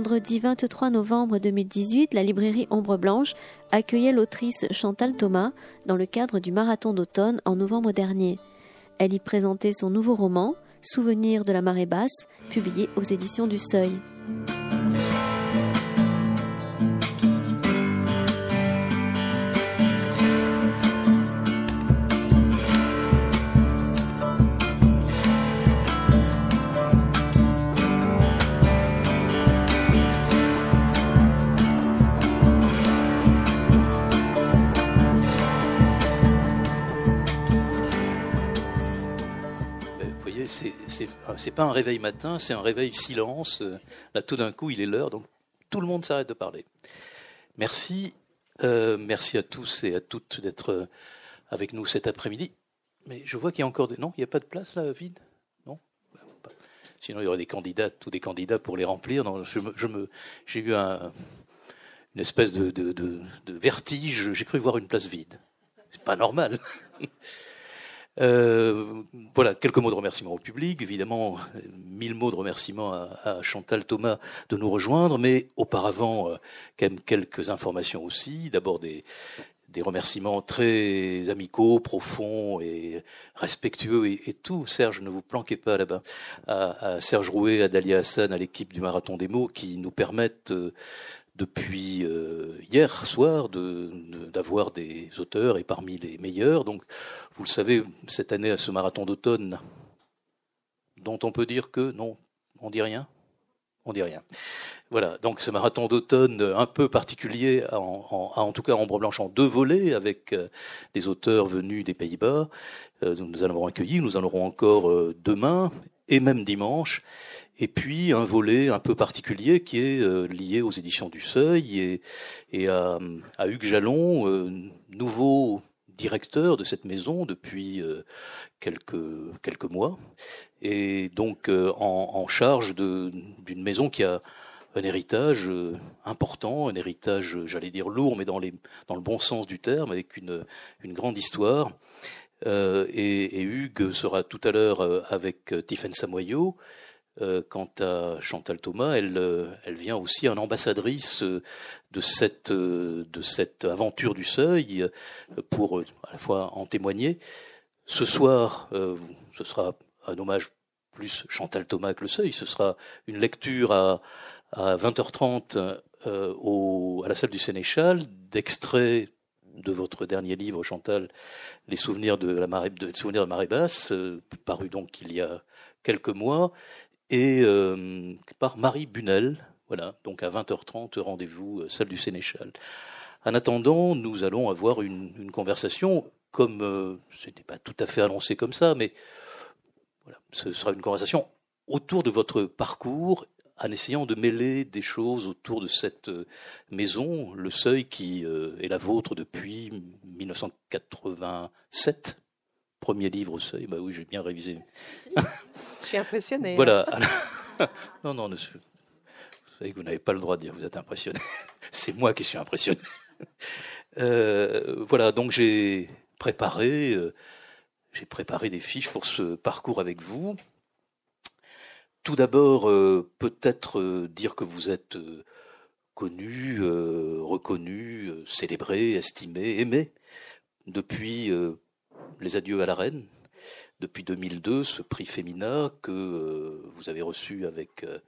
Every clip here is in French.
Vendredi 23 novembre 2018, la librairie Ombre Blanche accueillait l'autrice Chantal Thomas dans le cadre du marathon d'automne en novembre dernier. Elle y présentait son nouveau roman, Souvenir de la marée basse, publié aux éditions du Seuil. C'est pas un réveil matin, c'est un réveil silence. Là, tout d'un coup, il est l'heure, donc tout le monde s'arrête de parler. Merci, euh, merci à tous et à toutes d'être euh, avec nous cet après-midi. Mais je vois qu'il y a encore des. Non, il n'y a pas de place là, vide? Non? Sinon, il y aurait des candidats, tous des candidats pour les remplir. Non, je me, j'ai eu un, une espèce de, de vertige. J'ai cru voir une place vide. C'est pas normal. Euh, voilà, quelques mots de remerciement au public. Évidemment, mille mots de remerciement à, Chantal Thomas de nous rejoindre, mais auparavant, euh, quand même quelques informations aussi. D'abord des, des remerciements très amicaux, profonds et respectueux et, tout. Serge, ne vous planquez pas là-bas. À, Serge Rouet, à Dalia Hassan, à l'équipe du Marathon des mots qui nous permettent euh, depuis euh, hier soir d'avoir des auteurs et parmi les meilleurs. Donc, vous le savez, cette année à ce marathon d'automne, dont on peut dire que non, on dit rien? On dit rien. Voilà, donc ce marathon d'automne un peu particulier, en, en, tout cas Ombre Blanche en deux volets, avec euh, des auteurs venus des Pays-Bas. Euh, nous en avons accueilli, nous en aurons encore demain et même dimanche et puis un volet un peu particulier qui est euh, lié aux éditions du Seuil et, à, Hugues Jalon, euh, nouveau directeur de cette maison depuis euh, quelques quelques mois, et donc en, en, charge d'une maison qui a un héritage important, un héritage, j'allais dire lourd, mais dans, le bon sens du terme, avec une, grande histoire. Euh, et, et, Hugues sera tout à l'heure avec Tiffaine Samoyau, euh, quant à Chantal Thomas, elle, euh, elle vient aussi en ambassadrice euh, de cette, de cette aventure du seuil pour à la fois en témoigner. Ce soir, ce sera un hommage plus Chantal Thomas que le seuil. Ce sera une lecture à, à 20h30 au, à la salle du Sénéchal d'extraits de votre dernier livre, Chantal, Les souvenirs de la marée, de, souvenirs de marée basse, paru donc il y a quelques mois, et euh, par Marie Bunel. Voilà, donc à 20h30, rendez-vous, euh, salle du Sénéchal. En attendant, nous allons avoir une, conversation, comme euh, ce n'était pas tout à fait annoncé comme ça, mais voilà, ce sera une conversation autour de votre parcours, en essayant de mêler des choses autour de cette maison, le seuil qui est la vôtre depuis 1987, Premier livre au seuil, bah oui, j'ai bien révisé. Je suis impressionné. Voilà. Hein. non, non, vous savez que vous n'avez pas le droit de dire que vous êtes impressionné. C'est moi qui suis impressionné. Euh, voilà, donc j'ai préparé, euh, j'ai préparé des fiches pour ce parcours avec vous. Tout d'abord, euh, peut-être dire que vous êtes connu, reconnu, célébré, estimé, aimé depuis les adieux à la reine, depuis 2002, ce prix féminin que euh, vous avez reçu avec, euh,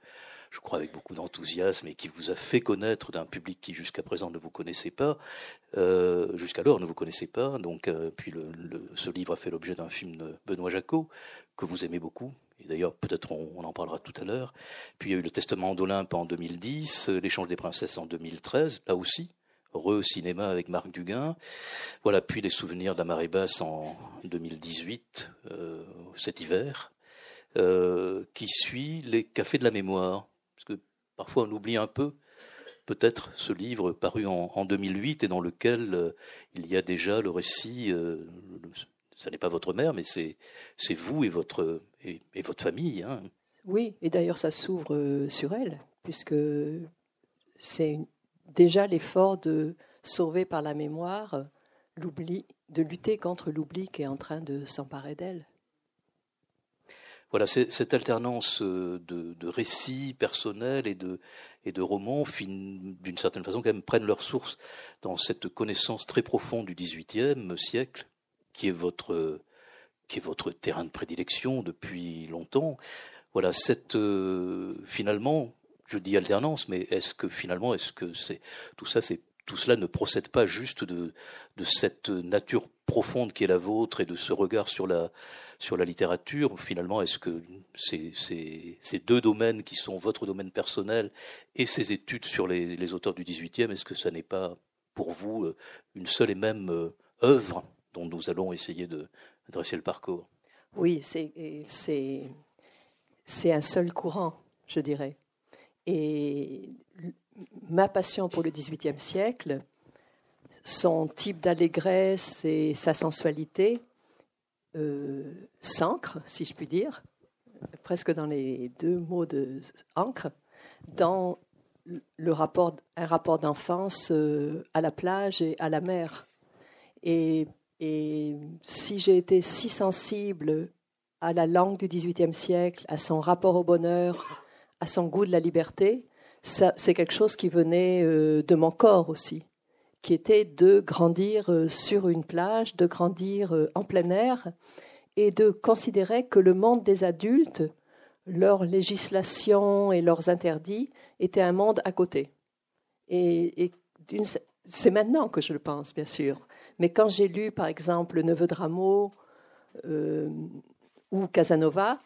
je crois, avec beaucoup d'enthousiasme et qui vous a fait connaître d'un public qui jusqu'à présent ne vous connaissait pas, euh, jusqu'alors ne vous connaissait pas. Donc, puis ce livre a fait l'objet d'un film de Benoît Jacot que vous aimez beaucoup. Et d'ailleurs, peut-être on, on, en parlera tout à l'heure. Puis il y a eu le Testament d'Olympe en 2010, l'échange des princesses en 2013, là aussi, re-cinéma avec Marc Duguin. Voilà, puis des souvenirs de la marée basse en 2018, euh, cet hiver, euh, qui suit les cafés de la mémoire. Parce que parfois on oublie un peu peut-être ce livre paru en, en 2008 et dans lequel euh, il y a déjà le récit, euh, ça n'est pas votre mère, mais c'est, c'est vous et votre, et, votre famille. Hein. Oui, et d'ailleurs ça s'ouvre sur elle, puisque c'est une, déjà l'effort de sauver par la mémoire l'oubli, de lutter contre l'oubli qui est en train de s'emparer d'elle. voilà, cette alternance de, de, récits personnels et de, romans, d'une certaine façon, quand prennent leur source dans cette connaissance très profonde du XVIIIe siècle, qui est votre, terrain de prédilection depuis longtemps. Voilà, cette, finalement, je dis alternance, mais est-ce que finalement, est-ce que c'est tout ça, c'est tout cela ne procède pas juste de, de cette nature profonde qui est la vôtre et de ce regard sur la, sur la littérature. Finalement, est-ce que ces, ces, ces, deux domaines qui sont votre domaine personnel et ces études sur les, les auteurs du XVIIIe, est-ce que ça n'est pas pour vous euh, une seule et même euh, œuvre dont nous allons essayer de dresser le parcours? Oui, c'est un seul courant, je dirais. Et ma passion pour le XVIIIe siècle, son type d'allégresse et sa sensualité euh, s'ancrent, si je puis dire, presque dans les deux mots de ancre, dans le rapport, un rapport d'enfance euh, à la plage et à la mer. Et, et si j'ai été si sensible à la langue du XVIIIe siècle, à son rapport au bonheur, à son goût de la liberté, c'est quelque chose qui venait euh, de mon corps aussi, qui était de grandir euh, sur une plage, de grandir euh, en plein air et de considérer que le monde des adultes, leur législation et leurs interdits étaient un monde à côté. Et, c'est maintenant que je le pense, bien sûr. Mais quand j'ai lu, par exemple, Le Neveu de Rameau ou Casanova,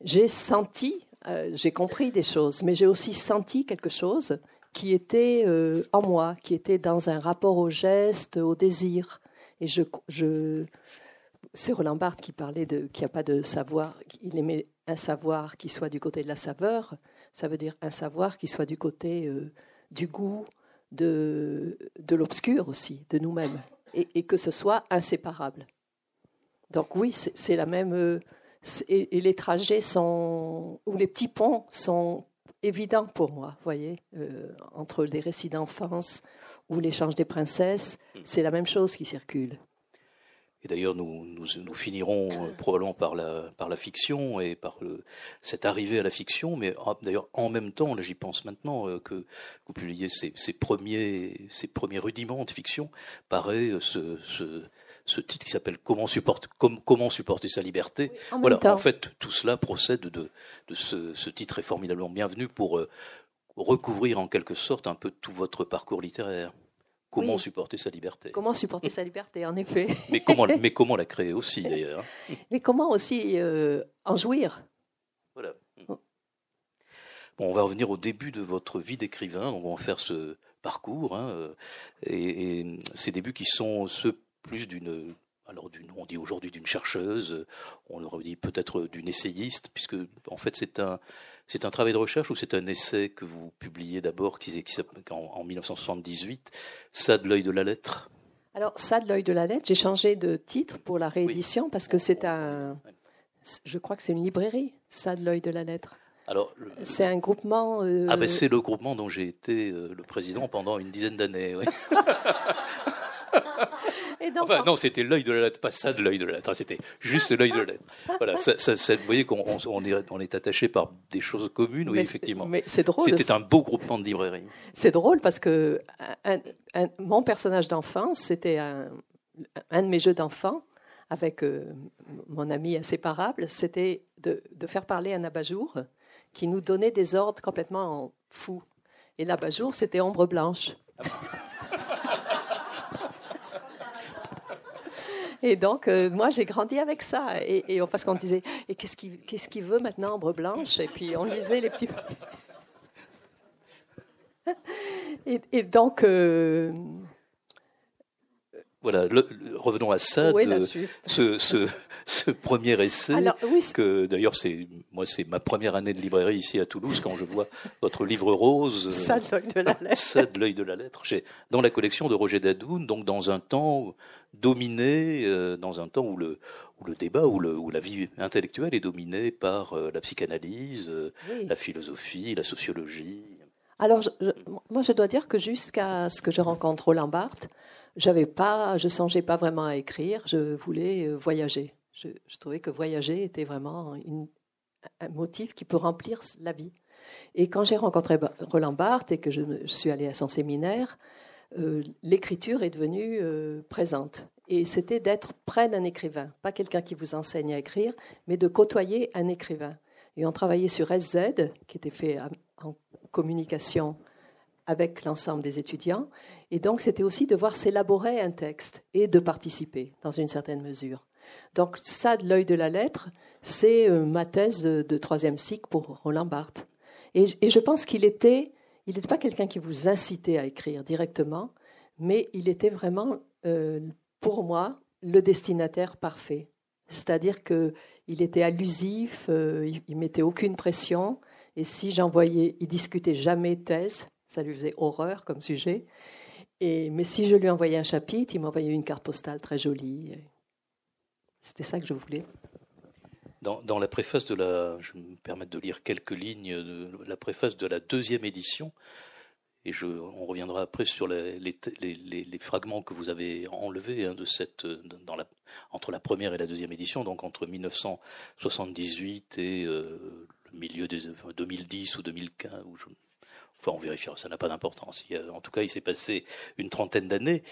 j'ai senti euh, j'ai compris des choses, mais j'ai aussi senti quelque chose qui était euh, en moi, qui était dans un rapport au geste, au désir. Et je, je c'est Roland Barthes qui parlait de qu'il n'y a pas de savoir, il aimait un savoir qui soit du côté de la saveur, ça veut dire un savoir qui soit du côté euh, du goût, de, de l'obscur aussi, de nous-mêmes, et, et, que ce soit inséparable. Donc oui, c'est la même et, les trajets sont, ou les petits ponts sont évidents pour moi, voyez, euh, entre les récits d'enfance ou l'échange des princesses, c'est la même chose qui circule. Et d'ailleurs, nous, nous, finirons euh, probablement par la, par la fiction et par le, cette arrivée à la fiction, mais d'ailleurs, en même temps, là j'y pense maintenant, euh, que vous publiez ces, ces, premiers, ces premiers rudiments de fiction, paraît ce, ce, ce titre qui s'appelle comment, supporter, comment supporter sa liberté. en voilà, en fait, tout cela procède de, de ce, ce, titre est formidablement bienvenu pour euh, recouvrir en quelque sorte un peu tout votre parcours littéraire. Comment supporter sa liberté Comment supporter sa liberté, en effet. mais, comment, mais comment la créer aussi, d'ailleurs Mais comment aussi euh, en jouir Voilà. Bon, on va revenir au début de votre vie d'écrivain, donc on va faire ce parcours, hein, euh, et, et, ces débuts qui sont ceux plus d'une alors on dit aujourd'hui d'une chercheuse, on aurait dit peut-être d'une essayiste, puisque en fait c'est un c'est un travail de recherche ou c'est un essai que vous publiez d'abord qui, qui en, en 1978, Ça de l'œil de la lettre? Alors ça de l'œil de la lettre, j'ai changé de titre pour la réédition parce que c'est un, je crois que c'est une librairie, Ça de l'œil de la lettre. Alors, c'est un groupement. Euh, ah ben c'est le groupement dont j'ai été euh, le président pendant une dizaine d'années. Oui. enfin, non, c'était l'œil de la lettre, pas ça de l'œil de la lettre, c'était juste l'œil de la lettre. Voilà, ça, ça, vous voyez qu'on on est, on est attaché par des choses communes, oui, effectivement. Mais c'est drôle. C'était un beau groupement de librairies. C'est drôle parce que un, mon personnage d'enfance, c'était un, un de mes jeux d'enfant avec euh, mon ami inséparable, c'était de, de, faire parler un abat-jour qui nous donnait des ordres complètement fous. Et l'abat-jour, c'était ombre blanche. Et donc, euh, moi, j'ai grandi avec ça. Et, parce qu'on disait, et qu'est-ce qu'il veut maintenant, Ambre Blanche? Et puis, on lisait les petits. et, donc. Euh, voilà, revenons à ça, ce, ce, ce, premier essai, que d'ailleurs c'est moi c'est ma première année de librairie ici à Toulouse quand je vois votre livre rose, ça de l'œil de la lettre, ça de l'œil de la lettre, dans la collection de Roger Dadoun, donc dans un temps dominé euh, dans un temps où le, où le débat, où, le, où la vie intellectuelle est dominée par euh, la psychanalyse, euh, la philosophie, la sociologie. Alors, moi, je dois dire que jusqu'à ce que je rencontre Roland Barthes, j'avais pas, je songeais pas vraiment à écrire. Je voulais voyager. Je, trouvais que voyager était vraiment un motif qui peut remplir la vie. Et quand j'ai rencontré Roland Barthes et que je, suis allée à son séminaire, euh, l'écriture est devenue euh, présente. Et c'était d'être près d'un écrivain, pas quelqu'un qui vous enseigne à écrire, mais de côtoyer un écrivain. Et on travaillait sur SZ, qui était fait en communication avec l'ensemble des étudiants. Et donc, c'était aussi de voir s'élaborer un texte et de participer dans une certaine mesure. Donc, ça, de l'œil de la lettre, c'est euh, ma thèse de, troisième cycle pour Roland Barthes. Et, je pense qu'il était, il n'était pas quelqu'un qui vous incitait à écrire directement, mais il était vraiment, euh, pour moi, le destinataire parfait. C'est-à-dire qu'il était allusif, euh, il, il mettait aucune pression, et si j'envoyais, il discutait jamais thèse, ça lui faisait horreur comme sujet. Mais si je lui envoyais un chapitre, il m'envoyait une carte postale très jolie. C'était ça que je voulais. Dans, la préface de la, je me permettre de lire quelques lignes de la préface de la deuxième édition, et je, on reviendra après sur les, les, les, fragments que vous avez enlevés hein, de cette, dans la, entre la première et la deuxième édition, donc entre 1978 et euh, le milieu des 2010 ou 2015, ou je, Enfin, on vérifiera, ça n'a pas d'importance. En tout cas, il s'est passé une trentaine d'années.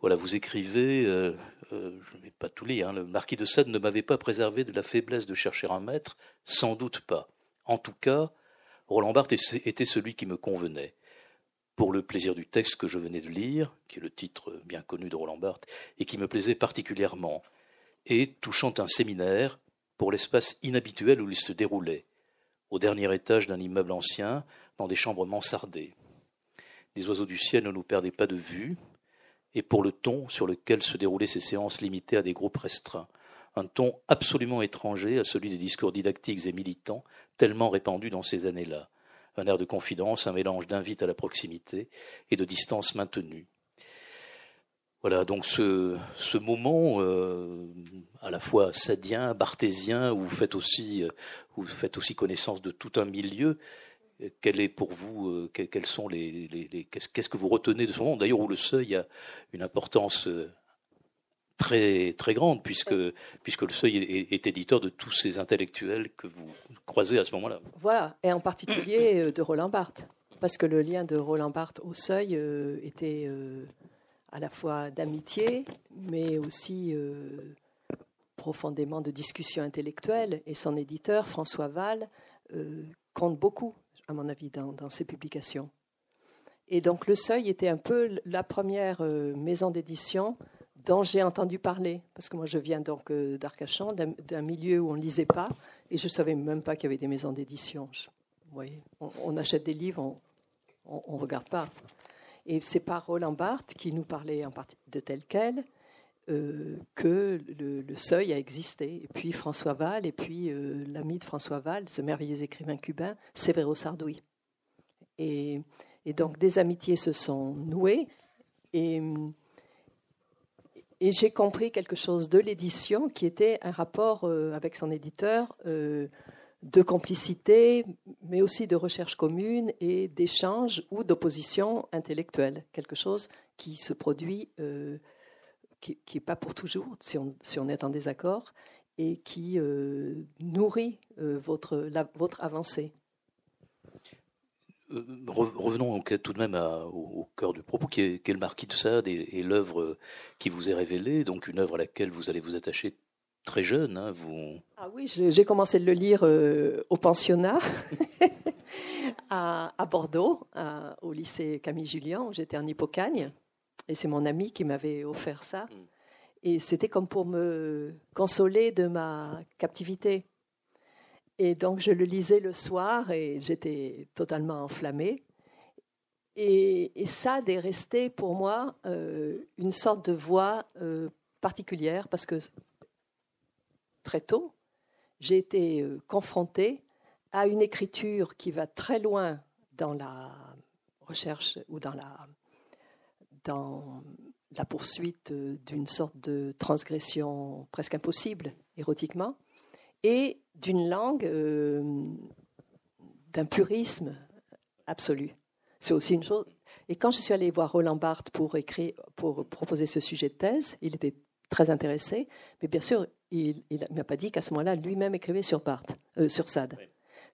Voilà, vous écrivez, euh, euh, je ne vais pas tout lire, hein, le marquis de Sade ne m'avait pas préservé de la faiblesse de chercher un maître, sans doute pas. En tout cas, Roland Barthes était celui qui me convenait. Pour le plaisir du texte que je venais de lire, qui est le titre bien connu de Roland Barthes, et qui me plaisait particulièrement, et touchant un séminaire pour l'espace inhabituel où il se déroulait, au dernier étage d'un immeuble ancien, dans des chambres mansardées. Les oiseaux du ciel ne nous perdaient pas de vue, et pour le ton sur lequel se déroulaient ces séances limitées à des groupes restreints, un ton absolument étranger à celui des discours didactiques et militants tellement répandus dans ces années-là, un air de confidence, un mélange d'invite à la proximité et de distance maintenue. Voilà, donc ce, moment euh, à la fois sadien, barthésien, où euh, où vous faites aussi connaissance de tout un milieu, quel est pour vous, euh, quels sont les, qu'est-ce que vous retenez de ce moment D'ailleurs, où le seuil a une importance euh, très très grande, puisque puisque le seuil est, éditeur de tous ces intellectuels que vous croisez à ce moment-là. Voilà, et en particulier euh, de Roland Barthes, parce que le lien de Roland Barthes au seuil était à la fois d'amitié, mais aussi profondément de discussion intellectuelle, et son éditeur François Val compte beaucoup à mon avis, dans, ses publications. Et donc le Seuil était un peu la première euh, maison d'édition dont j'ai entendu parler, parce que moi je viens donc euh, d'Arcachon, d'un milieu où on ne lisait pas, et je ne savais même pas qu'il y avait des maisons d'édition. On, on, achète des livres, on ne regarde pas. Et c'est par Roland Barthes qui nous parlait en partie de tel quel, euh, que le, seuil a existé. Et puis François Val, et puis euh, l'ami de François Val, ce merveilleux écrivain cubain, Severo Sardoui. Et, donc des amitiés se sont nouées. Et, j'ai compris quelque chose de l'édition qui était un rapport euh, avec son éditeur de complicité, mais aussi de recherche commune et d'échange ou d'opposition intellectuelle, quelque chose qui se produit qui n'est pas pour toujours, si on, si on, est en désaccord, et qui euh, nourrit euh, votre, la, votre avancée. Euh, revenons tout de même au, cœur du propos, qui est, le Marquis de Sade et, l'œuvre qui vous est révélée, donc une œuvre à laquelle vous allez vous attacher très jeune. Hein, vous... Ah oui, j'ai commencé de le lire au pensionnat à, à, Bordeaux, au lycée Camille Julien, où j'étais en Hippocagne. Et c'est mon ami qui m'avait offert ça. Mm. Et c'était comme pour me consoler de ma captivité. Et donc je le lisais le soir et j'étais totalement enflammée. Et, ça est resté pour moi euh, une sorte de voix euh, particulière parce que très tôt, j'ai été euh, confrontée à une écriture qui va très loin dans la recherche ou dans la dans la poursuite d'une sorte de transgression presque impossible érotiquement, et d'une langue, euh, d'un purisme absolu. C'est aussi une chose. Et quand je suis allée voir Roland Barthes pour écrire, pour proposer ce sujet de thèse, il était très intéressé. Mais bien sûr, il ne m'a pas dit qu'à ce moment-là, lui-même écrivait sur Barthes, euh, sur Sade.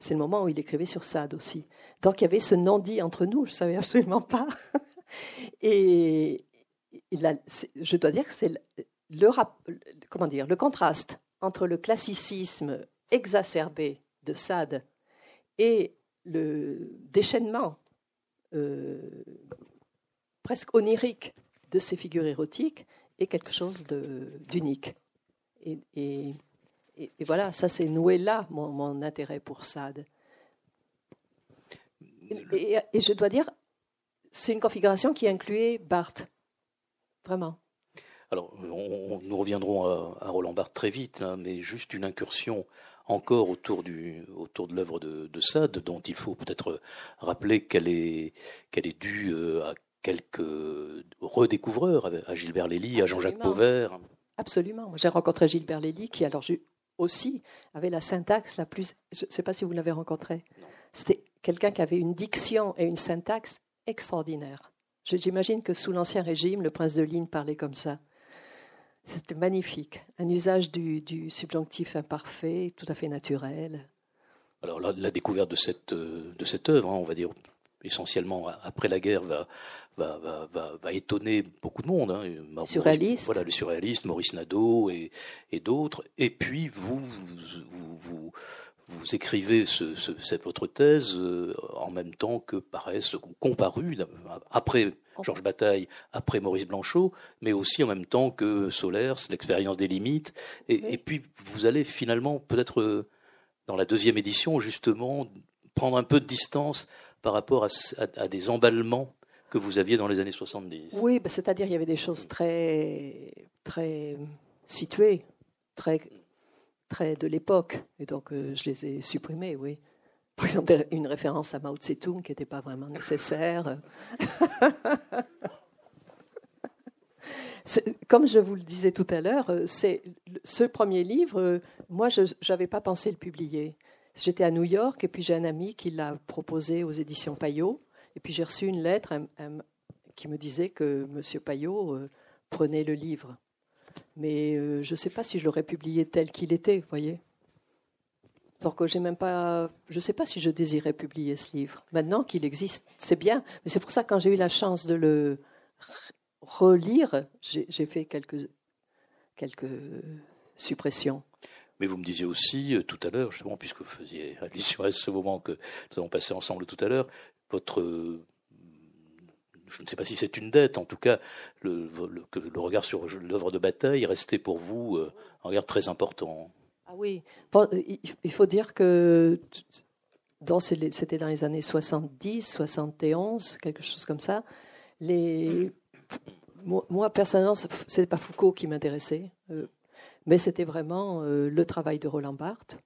C'est le moment où il écrivait sur Sade aussi. Donc il y avait ce non-dit entre nous, je ne savais absolument pas. Et je dois dire que c'est le, comment dire, le contraste entre le classicisme exacerbé de Sade et le déchaînement euh, presque onirique de ces figures érotiques est quelque chose d'unique. Et, et, voilà, ça c'est noué là mon, intérêt pour Sade. Et, je dois dire, c'est une configuration qui incluait Barthes, vraiment. Alors, nous reviendrons à, Roland Barthes très vite, hein, mais juste une incursion encore autour, du, autour de l'œuvre de, de, Sade, dont il faut peut-être rappeler qu'elle est, qu'elle est due euh, à quelques redécouvreurs, à Gilbert Lély, à Jean-Jacques Pauvert. Absolument. J'ai rencontré Gilbert Lély, qui alors aussi avait la syntaxe la plus. Je ne sais pas si vous l'avez rencontré. C'était quelqu'un qui avait une diction et une syntaxe extraordinaire. J'imagine que sous l'Ancien Régime, le prince de Ligne parlait comme ça. C'était magnifique. Un usage du, subjonctif imparfait, tout à fait naturel. Alors la, découverte de cette, euh, de cette œuvre, hein, on va dire essentiellement après la guerre, va, va, va, va, étonner beaucoup de monde. Hein. Surréaliste. Voilà, les surréalistes, Maurice Nadeau et, et d'autres. Et puis vous, vous, vous, vous écrivez ce, cette, votre thèse euh, en même temps que paraissent comparus après Georges Bataille, après Maurice Blanchot, mais aussi en même temps que Solers, l'expérience des limites. Et, puis vous allez finalement peut-être euh, dans la deuxième édition justement prendre un peu de distance par rapport à, des emballements que vous aviez dans les années 70. Oui, bah, c'est-à-dire il y avait des choses très très situées, très de l'époque, et donc euh, je les ai supprimées, oui. Par exemple, une référence à Mao Tse-tung qui n'était pas vraiment nécessaire. Comme je vous le disais tout à l'heure, euh, c'est ce premier livre. Euh, moi, je n'avais pas pensé le publier. J'étais à New York et puis j'ai un ami qui l'a proposé aux éditions Payot. Et puis j'ai reçu une lettre qui me disait que M. Payot prenait le livre. Mais je ne sais pas si je l'aurais publié tel qu'il était, vous voyez. Donc j'ai même pas, je ne sais pas si je désirais publier ce livre. Maintenant qu'il existe, c'est bien. Mais c'est pour ça que quand j'ai eu la chance de le relire, j'ai fait quelques, quelques suppressions. Mais vous me disiez aussi euh, tout à l'heure, justement, puisque vous faisiez allusion à ce moment que nous avons passé ensemble tout à l'heure, votre je ne sais pas si c'est une dette, en tout cas, le, regard sur l'œuvre de bataille restait pour vous euh, un regard très important. Ah oui, il faut dire que c'était dans les années 70, 71, quelque chose comme ça. Moi, personnellement, ce n'était pas Foucault qui m'intéressait, euh, mais c'était vraiment euh, le travail de Roland Barthes,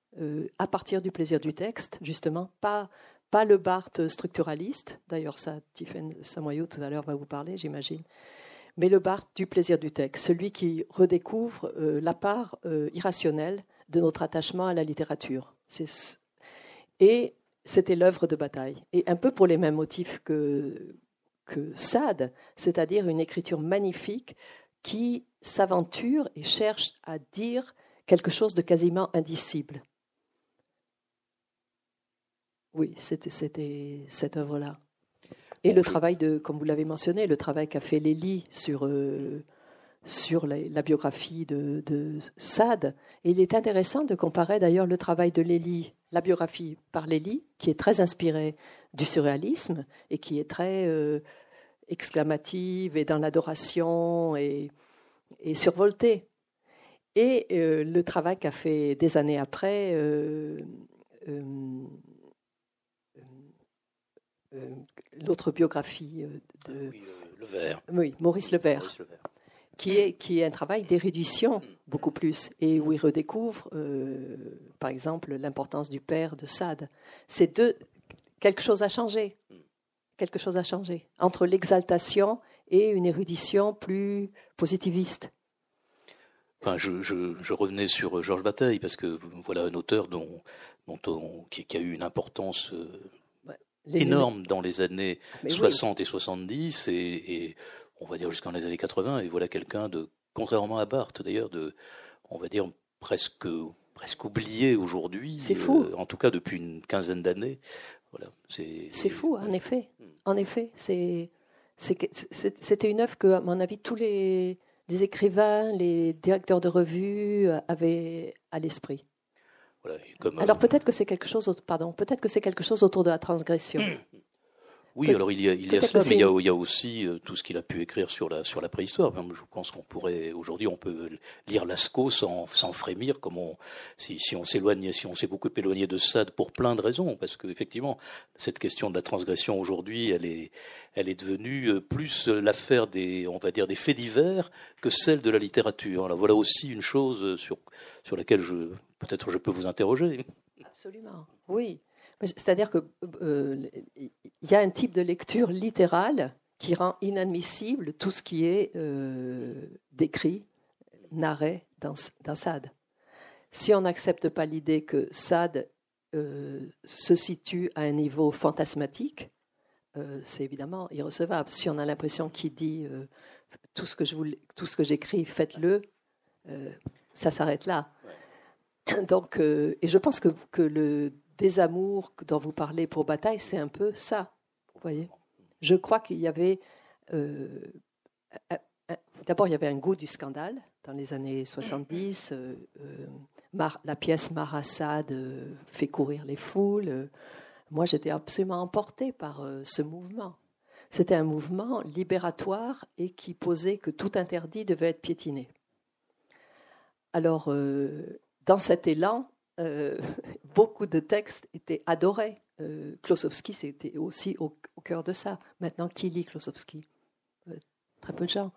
à partir du plaisir du texte, justement, pas, pas le Barthes structuraliste, d'ailleurs ça, Tiffaine Samoyau tout à l'heure va vous parler, j'imagine, mais le Barthes du plaisir du texte, celui qui redécouvre la part irrationnelle de notre attachement à la littérature. Et c'était l'œuvre de bataille. Et un peu pour les mêmes motifs que, que Sade, c'est-à-dire une écriture magnifique qui s'aventure et cherche à dire quelque chose de quasiment indicible. Oui, c'était cette œuvre-là. Et le travail de, comme vous l'avez mentionné, le travail qu'a fait Lélie sur euh, sur la, biographie de, Sade. Et il est intéressant de comparer d'ailleurs le travail de Lélie, la biographie par Lélie, qui est très inspirée du surréalisme et qui est très euh, exclamative et dans l'adoration et, survoltée. Et euh, le travail qu'a fait des années après euh, l'autre biographie de. Ah Oui, Maurice Levert. Maurice Levert qui est, qui est un travail d'érudition beaucoup plus, et où il redécouvre, euh, par exemple, l'importance du père de Sade. C'est deux, quelque chose a changé, quelque chose a changé entre l'exaltation et une érudition plus positiviste. Enfin, je, je, revenais sur Georges Bataille parce que voilà un auteur dont, dont qui, a eu une importance euh, énorme dans les années 60 et 70 et, et on va dire jusqu'en les années 80, et voilà quelqu'un de contrairement à Barthes d'ailleurs, de, on va dire presque presque oublié aujourd'hui. C'est fou. en tout cas depuis une quinzaine d'années. Voilà, c'est fou, en effet. Hmm. En effet, c'est c'était une œuvre que, à mon avis, tous les, les écrivains, les directeurs de revues avaient à l'esprit. Alors peut-être que c'est quelque chose, pardon, peut-être que c'est quelque chose autour de la transgression. Oui, alors il y a, il y a cela, mais il y a, il y a, aussi euh, tout ce qu'il a pu écrire sur la, sur la préhistoire. je pense qu'on pourrait, aujourd'hui, on peut lire Lascaux sans, sans frémir, comme on, si, si on s'éloigne, si on s'est beaucoup éloigné de Sade pour plein de raisons, parce qu'effectivement, cette question de la transgression aujourd'hui, elle est, elle est devenue euh, plus l'affaire des, on va dire, des faits divers que celle de la littérature. Alors voilà aussi une chose sur, sur laquelle je, peut-être je peux vous interroger. Absolument, oui. C'est-à-dire qu'il euh, y a un type de lecture littérale qui rend inadmissible tout ce qui est euh, décrit, narré dans, dans, Sade. Si on n'accepte pas l'idée que Sade euh, se situe à un niveau fantasmatique, c'est évidemment irrecevable. Si on a l'impression qu'il dit tout ce que je tout ce que j'écris, faites-le, ça s'arrête là. Donc, et je pense que, que le des amours dont vous parlez pour Bataille, c'est un peu ça. Vous voyez Je crois qu'il y avait. Euh, d'abord, il y avait un goût du scandale dans les années 70. Euh, euh, la pièce Marassad fait courir les foules. Moi, j'étais absolument emportée par ce mouvement. C'était un mouvement libératoire et qui posait que tout interdit devait être piétiné. Alors, dans cet élan, euh, beaucoup de textes étaient adorés. Euh, Klosowski, c'était aussi au, cœur de ça. Maintenant, qui lit Klosowski? Euh, Très peu de gens.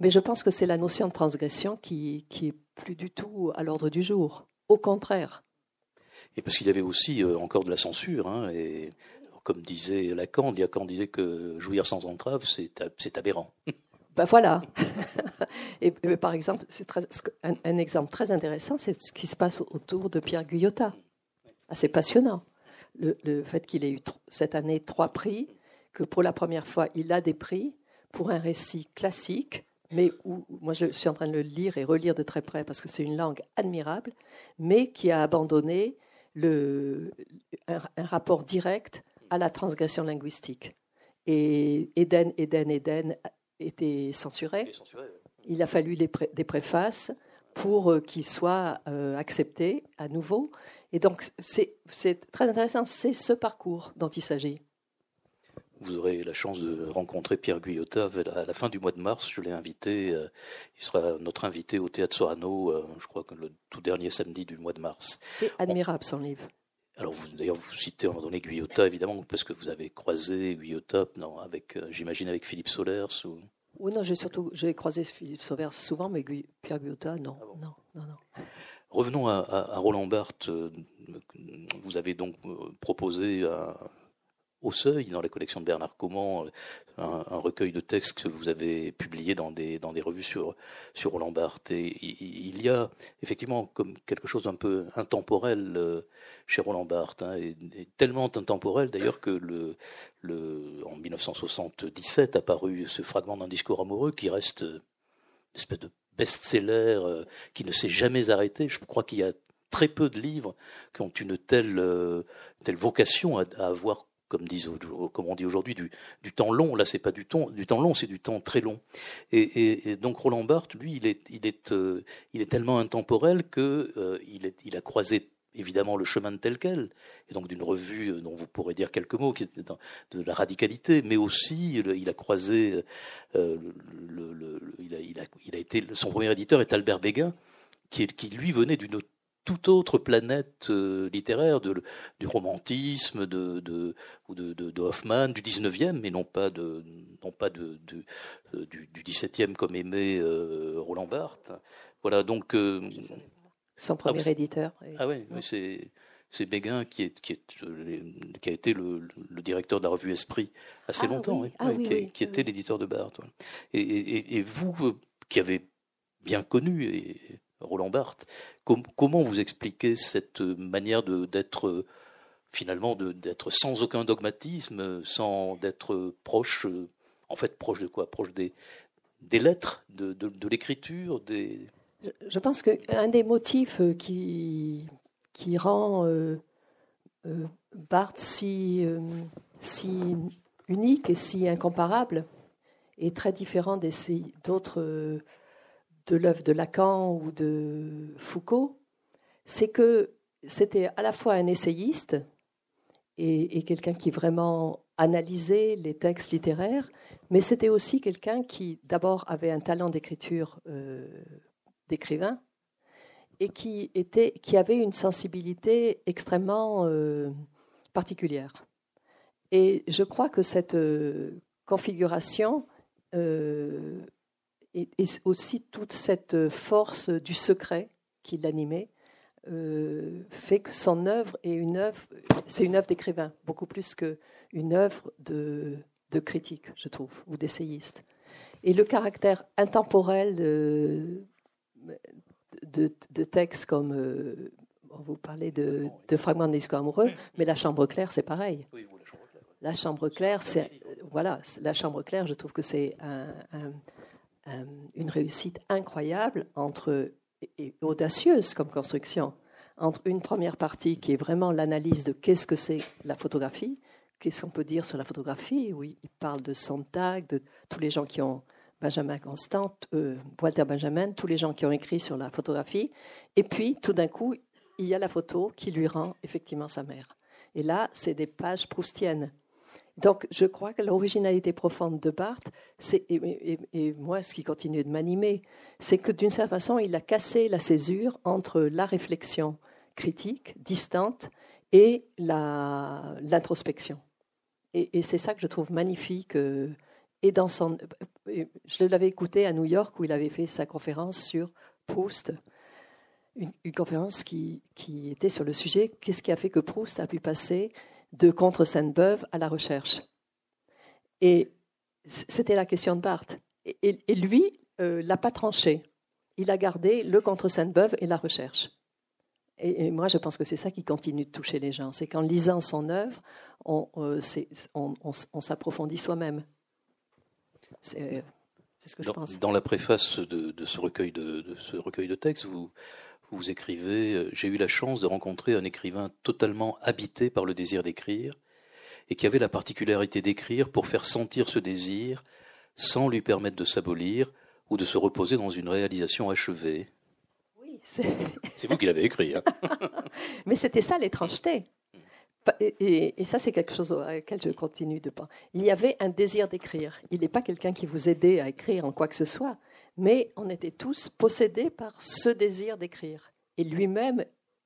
Mais je pense que c'est la notion de transgression qui, qui est plus du tout à l'ordre du jour. Au contraire. Et parce qu'il y avait aussi encore de la censure. Hein, et comme disait Lacan, Lacan disait que jouir sans entrave, c'est aberrant. Ben voilà. et, par exemple, c'est un, exemple très intéressant, c'est ce qui se passe autour de Pierre Guyotat. Assez passionnant. Le, fait qu'il ait eu cette année trois prix, que pour la première fois, il a des prix pour un récit classique, mais où moi je suis en train de le lire et relire de très près parce que c'est une langue admirable, mais qui a abandonné le, un, rapport direct à la transgression linguistique. Et Eden, Eden, Eden était censuré. Il a fallu des préfaces pour euh, qu'il soit euh, accepté à nouveau. Et donc, c'est très intéressant. C'est ce parcours dont il s'agit. Vous aurez la chance de rencontrer Pierre Guyotat à la fin du mois de mars. Je l'ai invité. Euh, il sera notre invité au Théâtre Sorano, je crois que le tout dernier samedi du mois de mars. C'est admirable son livre. Alors, d'ailleurs, vous citez à un moment donné Guyota, évidemment, parce que vous avez croisé Guyota, non, avec, euh, j'imagine, avec Philippe Solers ou... Oui, non, j'ai surtout, j'ai croisé Philippe Solers souvent, mais Pierre Guyota, non, ah non, non, non. Revenons à, Roland Barthes. Euh, vous avez donc euh, proposé au Seuil, dans la collection de Bernard Comment, un, recueil de textes que vous avez publié dans des, dans des revues sur, sur Roland Barthes. Et il y a effectivement comme quelque chose d'un peu intemporel euh, chez Roland Barthes, hein, et, tellement intemporel d'ailleurs que le, le, en 1977 a paru ce fragment d'un discours amoureux qui reste une espèce de best-seller euh, qui ne s'est jamais arrêté. Je crois qu'il y a très peu de livres qui ont une telle, euh, telle vocation à avoir comme, comme on dit aujourd'hui, du, temps long. Là, c'est pas du temps, du temps long, c'est du temps très long. Et, donc Roland Barthes, lui, il est, euh, tellement intemporel que euh, il, a croisé évidemment le chemin de tel quel, et donc d'une revue euh, dont vous pourrez dire quelques mots, qui était de la radicalité, mais aussi il a croisé, euh, il, a, été, son premier éditeur est Albert Béguin, qui, qui lui venait d'une toute autre planète euh, littéraire, de, du romantisme, de, de, de, de, Hoffmann, du 19e, mais non pas, de, non pas de, euh, du, du 17e comme aimait euh, Roland Barthes. Voilà, donc. Son premier ah, éditeur. Ah oui, c'est. C'est Béguin qui, est, qui, est, qui a été le, le, directeur de la revue Esprit assez ah longtemps, ah qui, qui, était l'éditeur de Barthes. Et, et, et, vous, qui avez bien connu et, Roland Barthes. comment vous expliquez cette manière d'être finalement d'être sans aucun dogmatisme, sans d'être proche, en fait proche de quoi? Proche des, des lettres, de, l'écriture des... Je, pense qu'un des motifs qui, qui rend Barthes si, si unique et si incomparable, et très différent d'autres de l'œuvre de Lacan ou de Foucault, c'est que c'était à la fois un essayiste et, quelqu'un qui vraiment analysait les textes littéraires, mais c'était aussi quelqu'un qui d'abord avait un talent d'écriture euh, d'écrivain et qui, était, qui avait une sensibilité extrêmement euh, particulière. Et je crois que cette euh, configuration et, aussi toute cette force du secret qui l'animait euh, fait que son œuvre est une œuvre, c'est une œuvre d'écrivain, beaucoup plus qu'une œuvre de, de, critique, je trouve, ou d'essayiste. Et le caractère intemporel de, de, textes comme euh, vous parlez de, fragments de discours amoureux, mais la chambre claire, c'est pareil. La chambre claire, c'est voilà, la chambre claire. Je trouve que c'est un, une réussite incroyable entre et audacieuse comme construction entre une première partie qui est vraiment l'analyse de qu'est-ce que c'est la photographie, qu'est-ce qu'on peut dire sur la photographie. Oui, il parle de Sontag, de tous les gens qui ont Benjamin Constant, euh, Walter Benjamin, tous les gens qui ont écrit sur la photographie. Et puis, tout d'un coup, il y a la photo qui lui rend effectivement sa mère. Et là, c'est des pages proustiennes. Donc, je crois que l'originalité profonde de Barthes, et, et, moi, ce qui continue de m'animer, c'est que d'une certaine façon, il a cassé la césure entre la réflexion critique, distante, et l'introspection. Et, c'est ça que je trouve magnifique. Euh, et dans son, je l'avais écouté à New York où il avait fait sa conférence sur Proust, une, une conférence qui, qui était sur le sujet qu'est-ce qui a fait que Proust a pu passer de contre Sainte-Beuve à la recherche. Et c'était la question de Barthes. Et, lui euh, l'a pas tranché. Il a gardé le contre Sainte-Beuve et la recherche. Et, moi, je pense que c'est ça qui continue de toucher les gens. C'est qu'en lisant son œuvre, on, euh, on, s'approfondit soi-même. C'est ce que je pense. Dans la préface de, ce recueil de, de, ce recueil de textes, vous, vous écrivez euh, J'ai eu la chance de rencontrer un écrivain totalement habité par le désir d'écrire et qui avait la particularité d'écrire pour faire sentir ce désir sans lui permettre de s'abolir ou de se reposer dans une réalisation achevée. Oui, c'est vous qui l'avez écrit. Hein. Mais c'était ça l'étrangeté. Et, et, ça, c'est quelque chose auquel je continue de penser. Il y avait un désir d'écrire. Il n'est pas quelqu'un qui vous aidait à écrire en quoi que ce soit mais on était tous possédés par ce désir d'écrire. Et lui-même,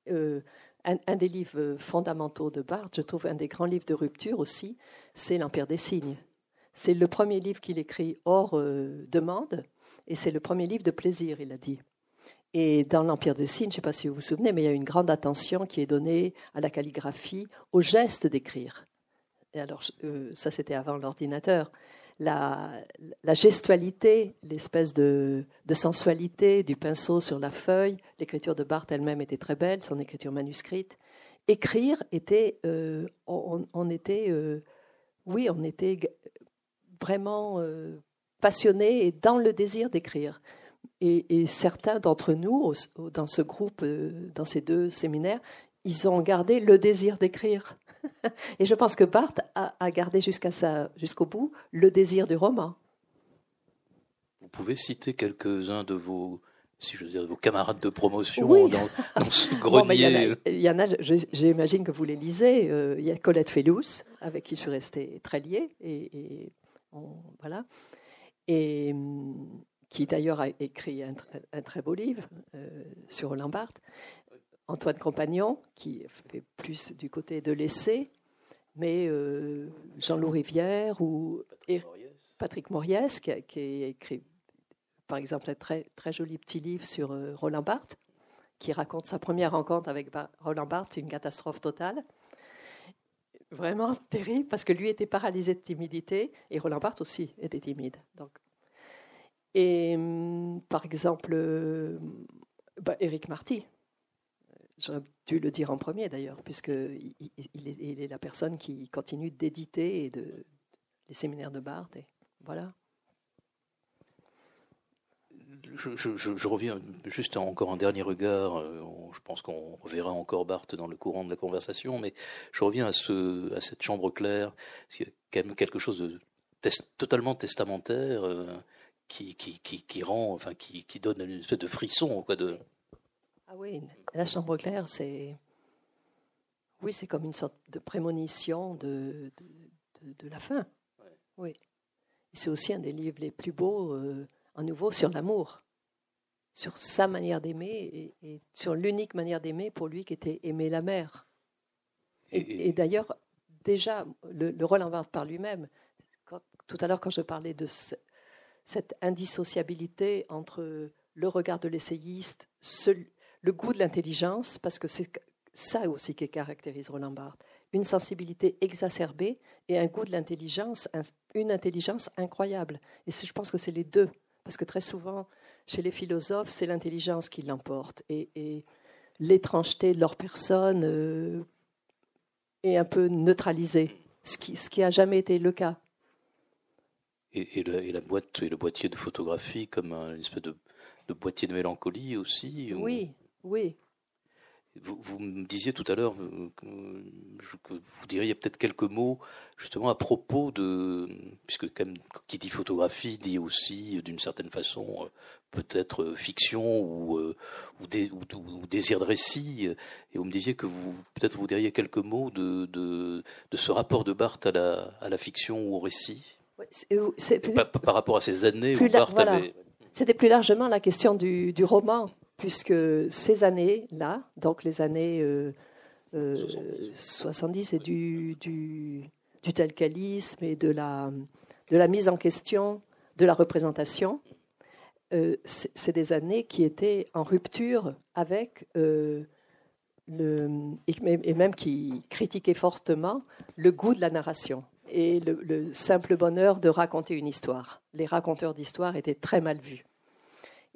euh, un, des livres fondamentaux de Barthes, je trouve un des grands livres de rupture aussi, c'est L'Empire des signes. C'est le premier livre qu'il écrit hors euh, demande, et c'est le premier livre de plaisir, il a dit. Et dans l'Empire des signes, je ne sais pas si vous vous souvenez, mais il y a une grande attention qui est donnée à la calligraphie, au geste d'écrire. Et alors, euh, ça c'était avant l'ordinateur la, gestualité, l'espèce de, sensualité du pinceau sur la feuille. L'écriture de Barthes elle-même était très belle, son écriture manuscrite. Écrire était, euh, on, était, euh, oui, on était vraiment euh, passionné et dans le désir d'écrire. Et, certains d'entre nous, dans ce groupe, dans ces deux séminaires, ils ont gardé le désir d'écrire. Et je pense que Barthes a, gardé jusqu'au bout le désir du roman. Vous pouvez citer quelques-uns de vos, si je veux dire, vos camarades de promotion dans, ce grenier. il, y en a, j'imagine que vous les lisez. Euh, il y a Colette Fellous, avec qui je suis restée très liée. Et, voilà. Et qui d'ailleurs a écrit un, très beau livre euh, sur Roland Barthes. Antoine Compagnon, qui fait plus du côté de l'essai, mais euh, Jean-Loup Rivière ou Patrick Moriès, qui, a, écrit, par exemple, un très, très joli petit livre sur euh, Roland Barthes, qui raconte sa première rencontre avec Roland Barthes, une catastrophe totale. Vraiment terrible, parce que lui était paralysé de timidité, et Roland Barthes aussi était timide. Donc. Et hum, par exemple, euh, bah, Éric Marty, J'aurais dû le dire en premier d'ailleurs, puisqu'il il est, la personne qui continue d'éditer les séminaires de Barthes. Voilà. je, reviens juste encore un dernier regard. Euh, je pense qu'on reverra encore Barthes dans le courant de la conversation, mais je reviens à, ce, à cette chambre claire. Il y a quand même quelque chose de totalement testamentaire euh, qui, rend, enfin, qui, donne une espèce de frisson. Quoi. Ah oui, la chambre claire, c'est. Oui, c'est comme une sorte de prémonition de, de, de, la fin. Oui. C'est aussi un des livres les plus beaux. Euh, à nouveau sur l'amour, sur sa manière d'aimer et, sur l'unique manière d'aimer pour lui qui était aimer la mère. Et, d'ailleurs, déjà, le, Roland Barthes par lui-même, tout à l'heure quand je parlais de cette indissociabilité entre le regard de l'essayiste, le goût de l'intelligence, parce que c'est ça aussi qui caractérise Roland Barthes, une sensibilité exacerbée et un goût de l'intelligence, une intelligence incroyable. Et je pense que c'est les deux parce que très souvent, chez les philosophes, c'est l'intelligence qui l'emporte. Et, l'étrangeté de leur personne euh, est un peu neutralisée, ce qui, ce qui a jamais été le cas. Et, la, boîte et le boîtier de photographie comme un, une espèce de, de boîtier de mélancolie aussi Oui, oui. Vous, me disiez tout à l'heure euh, que, vous diriez peut-être quelques mots justement à propos de, puisque qui dit photographie dit aussi d'une certaine façon euh, peut-être fiction ou, euh, ou, désir de récit. Et vous me disiez que vous peut-être vous diriez quelques mots de, de, ce rapport de Barthes à la, à la fiction ou au récit. par, rapport à ces années où Barthes avait. C'était plus largement la question du, du roman puisque ces années-là, donc les années 70 euh, euh, et du, telcalisme et de la, de la mise en question de la représentation, euh, c'est des années qui étaient en rupture avec le, et même qui critiquaient fortement le goût de la narration et le, le simple bonheur de raconter une histoire. Les raconteurs d'histoire étaient très mal vus.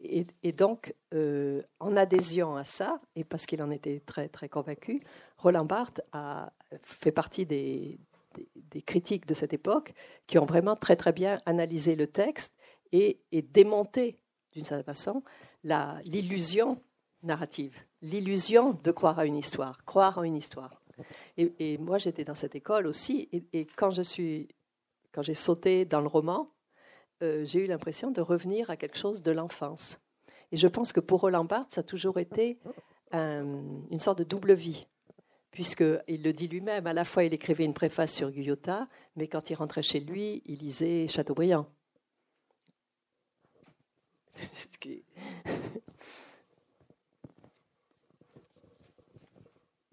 Et, donc, euh, en adhésion à ça, et parce qu'il en était très, très convaincu, Roland Barthes a fait partie des, critiques de cette époque qui ont vraiment très, très bien analysé le texte et, démonté, d'une certaine façon, l'illusion narrative, l'illusion de croire à une histoire, croire en une histoire. Et, moi, j'étais dans cette école aussi, et, et quand je suis, quand j'ai sauté dans le roman, euh, j'ai eu l'impression de revenir à quelque chose de l'enfance. Et je pense que pour Roland Barthes, ça a toujours été une sorte de double vie, puisqu'il le dit lui-même, à la fois il écrivait une préface sur Guyota, mais quand il rentrait chez lui, il lisait Chateaubriand.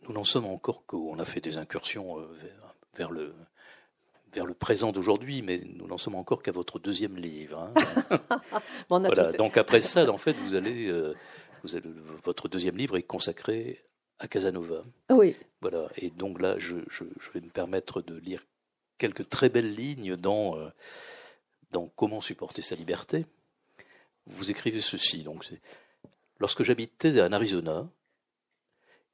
Nous n'en sommes encore qu'on a fait des incursions euh, vers le, vers le présent d'aujourd'hui, mais nous n'en sommes encore qu'à votre deuxième livre. Hein. voilà. Donc après ça, en fait, vous allez, euh, vous allez, votre deuxième livre est consacré à Casanova. Oui. Voilà. Et donc là, je, je, vais me permettre de lire quelques très belles lignes dans, euh, dans Comment supporter sa liberté. Vous écrivez ceci. Donc, lorsque j'habitais en Arizona,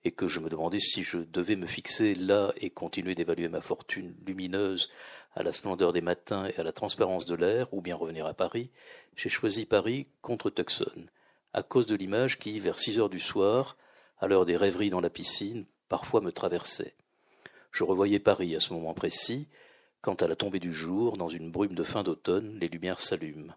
et que je me demandais si je devais me fixer là et continuer d'évaluer ma fortune lumineuse à la splendeur des matins et à la transparence de l'air, ou bien revenir à Paris, j'ai choisi Paris contre Tucson, à cause de l'image qui, vers six heures du soir, à l'heure des rêveries dans la piscine, parfois me traversait. Je revoyais Paris à ce moment précis, quand à la tombée du jour, dans une brume de fin d'automne, les lumières s'allument.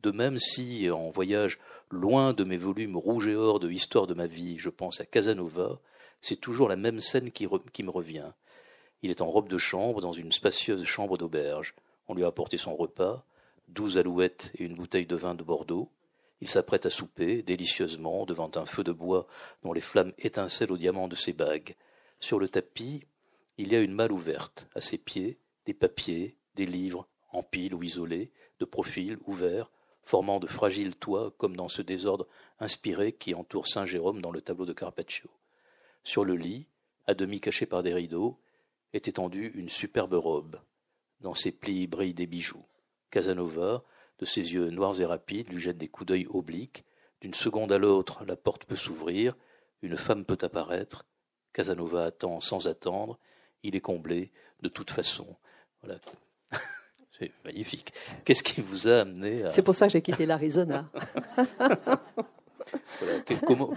De même si, en voyage loin de mes volumes rouges et or de Histoire de ma vie, je pense à Casanova, c'est toujours la même scène qui, me revient. Il est en robe de chambre dans une spacieuse chambre d'auberge. On lui a apporté son repas, douze alouettes et une bouteille de vin de Bordeaux. Il s'apprête à souper, délicieusement, devant un feu de bois dont les flammes étincellent au diamant de ses bagues. Sur le tapis, il y a une malle ouverte. À ses pieds, des papiers, des livres, en pile ou isolés, de profil, ouverts, formant de fragiles toits comme dans ce désordre inspiré qui entoure Saint Jérôme dans le tableau de Carpaccio. Sur le lit, à demi caché par des rideaux, est étendue une superbe robe. Dans ses plis brillent des bijoux. Casanova, de ses yeux noirs et rapides, lui jette des coups d'œil obliques. D'une seconde à l'autre, la porte peut s'ouvrir, une femme peut apparaître. Casanova attend sans attendre. Il est comblé de toute façon. Voilà. C'est magnifique. Qu'est-ce qui vous a amené à... C'est pour ça que j'ai quitté l'Arizona.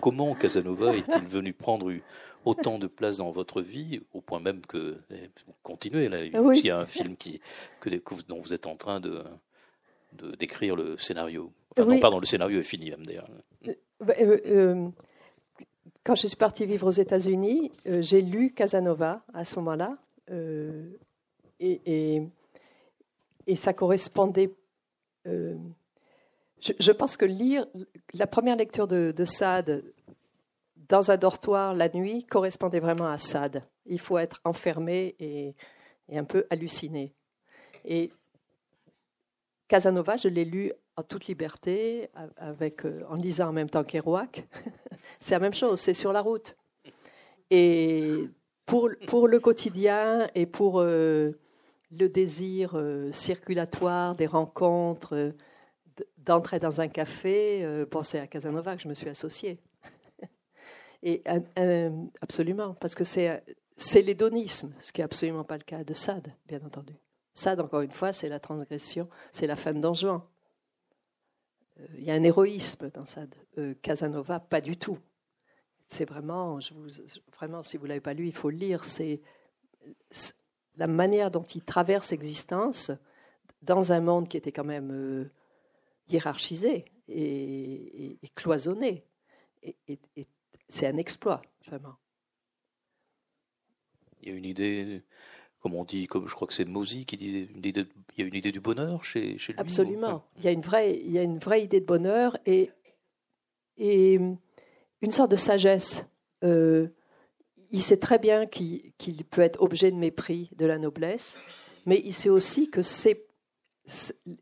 Comment, Casanova est-il venu prendre autant de place dans votre vie, au point même que vous continuez là, il y a un film qui, que, dont vous êtes en train de, d'écrire le scénario. Enfin, non, pardon, le scénario est fini même d'ailleurs. Euh, bah, euh, euh, quand je suis partie vivre aux États-Unis, j'ai lu Casanova à ce moment-là, et, et, ça correspondait. Je, pense que lire la première lecture de, de Sade dans un dortoir la nuit correspondait vraiment à Sade. Il faut être enfermé et, et un peu halluciné. Et Casanova, je l'ai lu en toute liberté, avec, euh, en lisant en même temps qu'Eroac. c'est la même chose, c'est sur la route. Et pour, pour le quotidien et pour euh, le désir euh, circulatoire des rencontres, d'entrer dans un café, pensez à Casanova que je me suis associée. et absolument, parce que c'est, c'est l'hédonisme, ce qui n'est absolument pas le cas de Sade, bien entendu. Ça, encore une fois, c'est la transgression, c'est la fin de Don Juan. Euh, il y a un héroïsme dans. Euh, Casanova, pas du tout. C'est vraiment, je vous, vraiment, si vous l'avez pas lu, il faut le lire. C'est la manière dont il traverse l'existence dans un monde qui était quand même euh, hiérarchisé et, cloisonné. et c'est un exploit, vraiment. Il y a une idée comme on dit, comme je crois que c'est Mozy qui disait, une idée il y a une idée du bonheur chez, chez lui. Absolument. Il y a une vraie, il y a une vraie idée de bonheur et et une sorte de sagesse. Euh, il sait très bien qu'il peut être objet de mépris de la noblesse, mais il sait aussi que c'est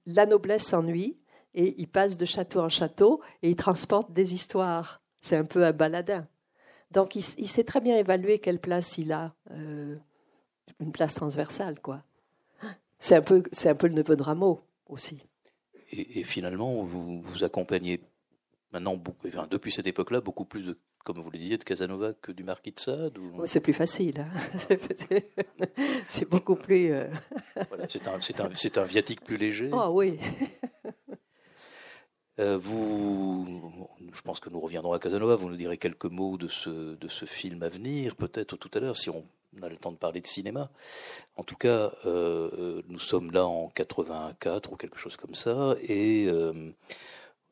la noblesse s'ennuie et il passe de château en château et il transporte des histoires. C'est un peu un baladin. Donc il, sait très bien évaluer quelle place il a. Euh, une place transversale, quoi. C'est un peu, c'est un peu le neveu de Rameau aussi. Et, finalement, vous, vous accompagnez maintenant, depuis cette époque-là, beaucoup plus de, comme vous le disiez, de Casanova que du Marquis de Sade ou... C'est plus facile. Hein. c'est beaucoup plus. Euh, voilà, c'est un, un, un, viatique plus léger. Ah oui. Euh, vous, je pense que nous reviendrons à Casanova. Vous nous direz quelques mots de ce, de ce film à venir, peut-être tout à l'heure, si on, a le temps de parler de cinéma. En tout cas, euh, nous sommes là en 84 ou quelque chose comme ça, et euh,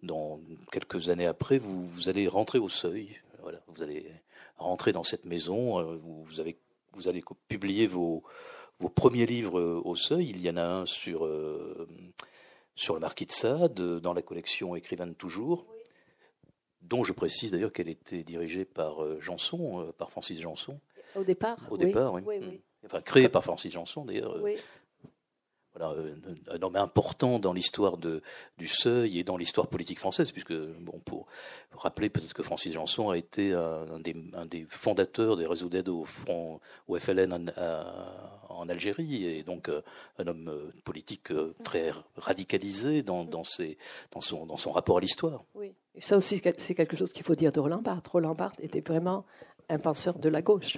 dans quelques années après, vous, vous, allez rentrer au seuil. Voilà, vous allez rentrer dans cette maison. vous, avez, vous allez publier vos, vos premiers livres au seuil. Il y en a un sur sur le marquis de Sade, dans la collection Écrivain de toujours, dont je précise d'ailleurs qu'elle était dirigée par euh, Janson, euh, par Francis Janson. Au départ Au départ, oui. Mm. Enfin, créée par Francis Janson d'ailleurs. Euh, un homme important dans l'histoire du seuil et dans l'histoire politique française, puisque, bon, pour rappeler peut-être que Francis Janson a été un, des, un des, fondateurs des réseaux d'aide au FLN en Algérie, et donc euh, un homme euh, politique euh, très radicalisé dans, son, rapport à l'histoire. Oui, ça aussi, c'est quelque chose qu'il faut dire de Roland Barthes. Roland Barthes était vraiment un penseur de la gauche,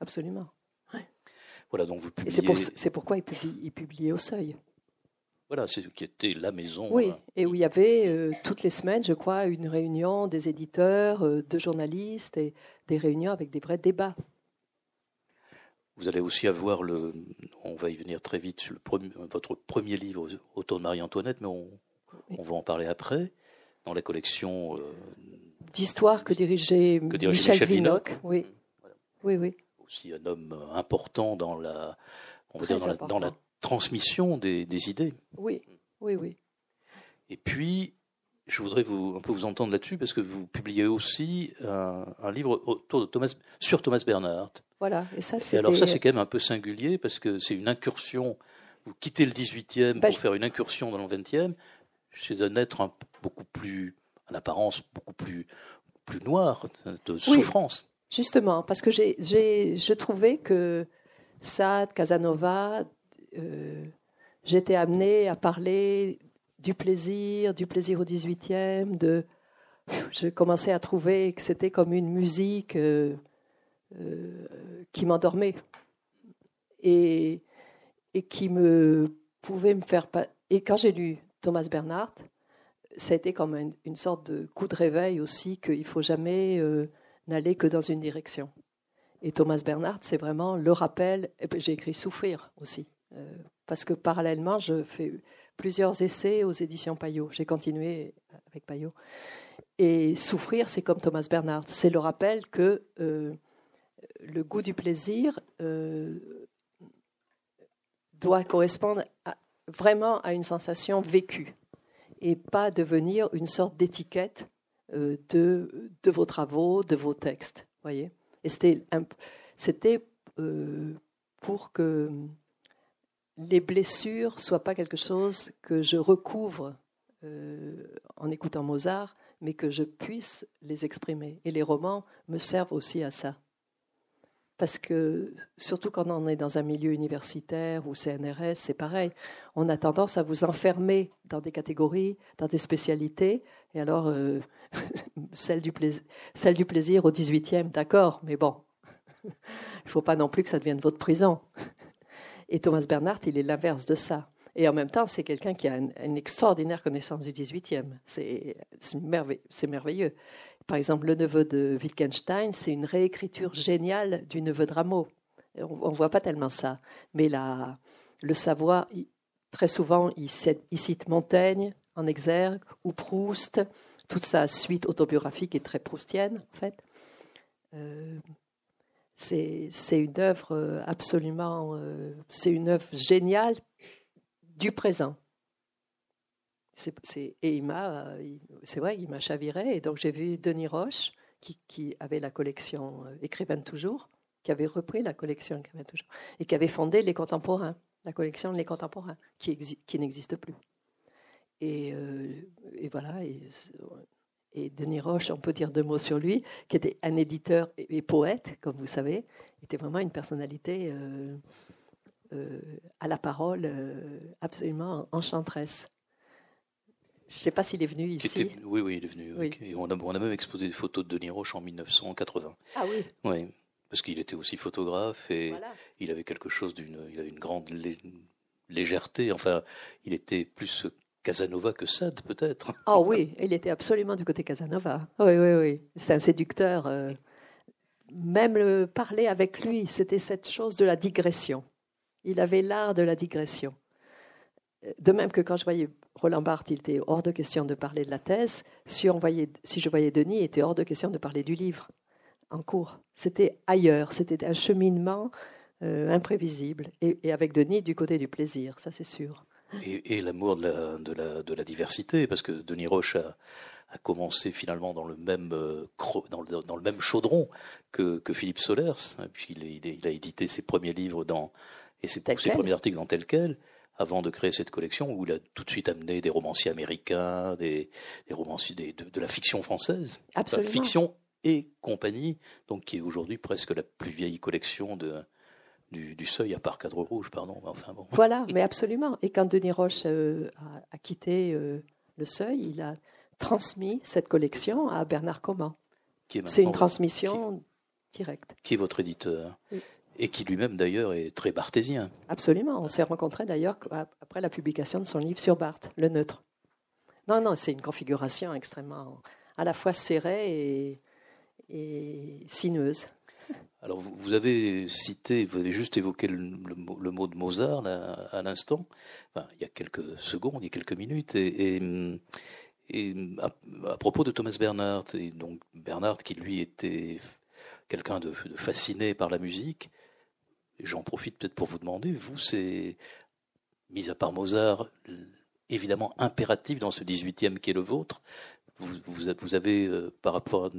absolument. Voilà, donc vous publiez... c'est pourquoi il, publie, publiait au seuil. Voilà, c'est qui était la maison. Oui, et où il y avait toutes les semaines, je crois, une réunion des éditeurs, de journalistes et des réunions avec des vrais débats. Vous allez aussi avoir le, on va y venir très vite, sur le premier, votre premier livre autour de Marie-Antoinette, mais on, on, va en parler après, dans la collection euh, d'histoire que dirigeait, Michel, Vinocq. Oui. oui, oui. Aussi un homme important dans la, on va dire dans la, transmission des, des, idées. Oui, oui, oui. Et puis, je voudrais vous, un peu vous entendre là-dessus parce que vous publiez aussi un, un livre autour de Thomas, sur Thomas Bernhardt. Voilà, et ça c'est. Alors ça c'est quand même un peu singulier parce que c'est une incursion. Vous quittez le 18e bah, pour faire une incursion dans le 20e chez un être beaucoup plus, en apparence, beaucoup plus, plus noir, de souffrance. Justement, parce que j'ai, je trouvais que Sade, Casanova, euh, j'étais amené à parler du plaisir, du plaisir au 18e, de, je commençais à trouver que c'était comme une musique euh, euh, qui m'endormait et, qui me pouvait me faire. Et quand j'ai lu Thomas Bernhardt, ça a été comme une, sorte de coup de réveil aussi qu'il faut jamais n'aller que dans une direction. Et Thomas Bernhardt, c'est vraiment le rappel. J'ai écrit Souffrir aussi, euh, parce que parallèlement, je fais plusieurs essais aux éditions Payot. J'ai continué avec Payot. Et Souffrir, c'est comme Thomas Bernhardt. C'est le rappel que euh, le goût du plaisir doit correspondre vraiment à une sensation vécue et pas devenir une sorte d'étiquette euh, de, de vos travaux, de vos textes. Voyez c'était, euh, pour que les blessures soient pas quelque chose que je recouvre euh, en écoutant Mozart, mais que je puisse les exprimer. Et les romans me servent aussi à ça parce que surtout quand on est dans un milieu universitaire ou CNRS, c'est pareil. On a tendance à vous enfermer dans des catégories, dans des spécialités. Et alors, euh, celle, du plaisir, celle du plaisir au 18e, d'accord, mais bon, il ne faut pas non plus que ça devienne votre prison. Et Thomas Bernhardt, il est l'inverse de ça. Et en même temps, c'est quelqu'un qui a une, extraordinaire connaissance du 18e. C'est merveilleux. Par exemple, le neveu de Wittgenstein, c'est une réécriture géniale du neveu de Rameau. On ne voit pas tellement ça. Mais la, le savoir, très souvent, il cite, Montaigne en exergue, ou Proust. Toute sa suite autobiographique est très proustienne, en fait. Euh, c'est une œuvre absolument, euh, c'est une œuvre géniale du présent. Et il m'a, euh, c'est vrai, il m'a chaviré. Et donc j'ai vu Denis Roche, qui, avait la collection euh, Écrivaine Toujours, qui avait repris la collection Écrivaine Toujours, et qui avait fondé Les Contemporains, la collection Les Contemporains, qui, n'existe plus. Et, euh, voilà. Et, Denis Roche, on peut dire deux mots sur lui, qui était un éditeur et, poète, comme vous savez, était vraiment une personnalité à la parole absolument enchanteresse. Je ne sais pas s'il est venu ici. oui, oui, il est venu. On, a, on, a, même exposé des photos de Denis Roche en 1980. Ah oui Oui, parce qu'il était aussi photographe et il avait quelque chose d'une il avait une grande légèreté. Enfin, il était plus Casanova que Sade, peut-être. Ah oui, il était absolument du côté Casanova. Oui, oui, oui. C'est un séducteur. Euh, même le parler avec lui, c'était cette chose de la digression. Il avait l'art de la digression. De même que quand je voyais Roland Barthes, il était hors de question de parler de la thèse. Si, si je voyais Denis, il était hors de question de parler du livre en cours. C'était ailleurs, c'était un cheminement euh, imprévisible. Et, avec Denis, du côté du plaisir, ça c'est sûr. Et, l'amour de la, diversité, parce que Denis Roche a, commencé finalement dans le même, euh, chaudron que, Philippe Solers, puisqu'il il, a édité ses premiers livres dans, et ses, ses premiers articles dans tel quel avant de créer cette collection où il a tout de suite amené des romanciers américains, des, romanciers de, la fiction française. Absolument. fiction et compagnie, donc qui est aujourd'hui presque la plus vieille collection de, du, Seuil, à part Cadre Rouge, pardon. Enfin, bon. Voilà, mais absolument. Et quand Denis Roche euh, a, quitté euh, le Seuil, il a transmis cette collection à Bernard Coman. C'est une transmission directe. Qui est votre éditeur et qui lui-même d'ailleurs est très barthésien. Absolument, on s'est rencontrés d'ailleurs après la publication de son livre sur Barthes, Le Neutre. Non, non, c'est une configuration extrêmement à la fois serrée et, sinueuse. Alors vous, avez cité, vous avez juste évoqué le, mot de Mozart à l'instant, il y a quelques secondes, il y a quelques minutes, et, à, propos de Thomas Bernhardt, et donc Bernhardt qui lui était quelqu'un de, fasciné par la musique, J'en profite peut-être pour vous demander, vous, c'est, mis à part Mozart, évidemment impératif dans ce 18e qui est le vôtre. Vous, vous, avez, euh, par, rapport à,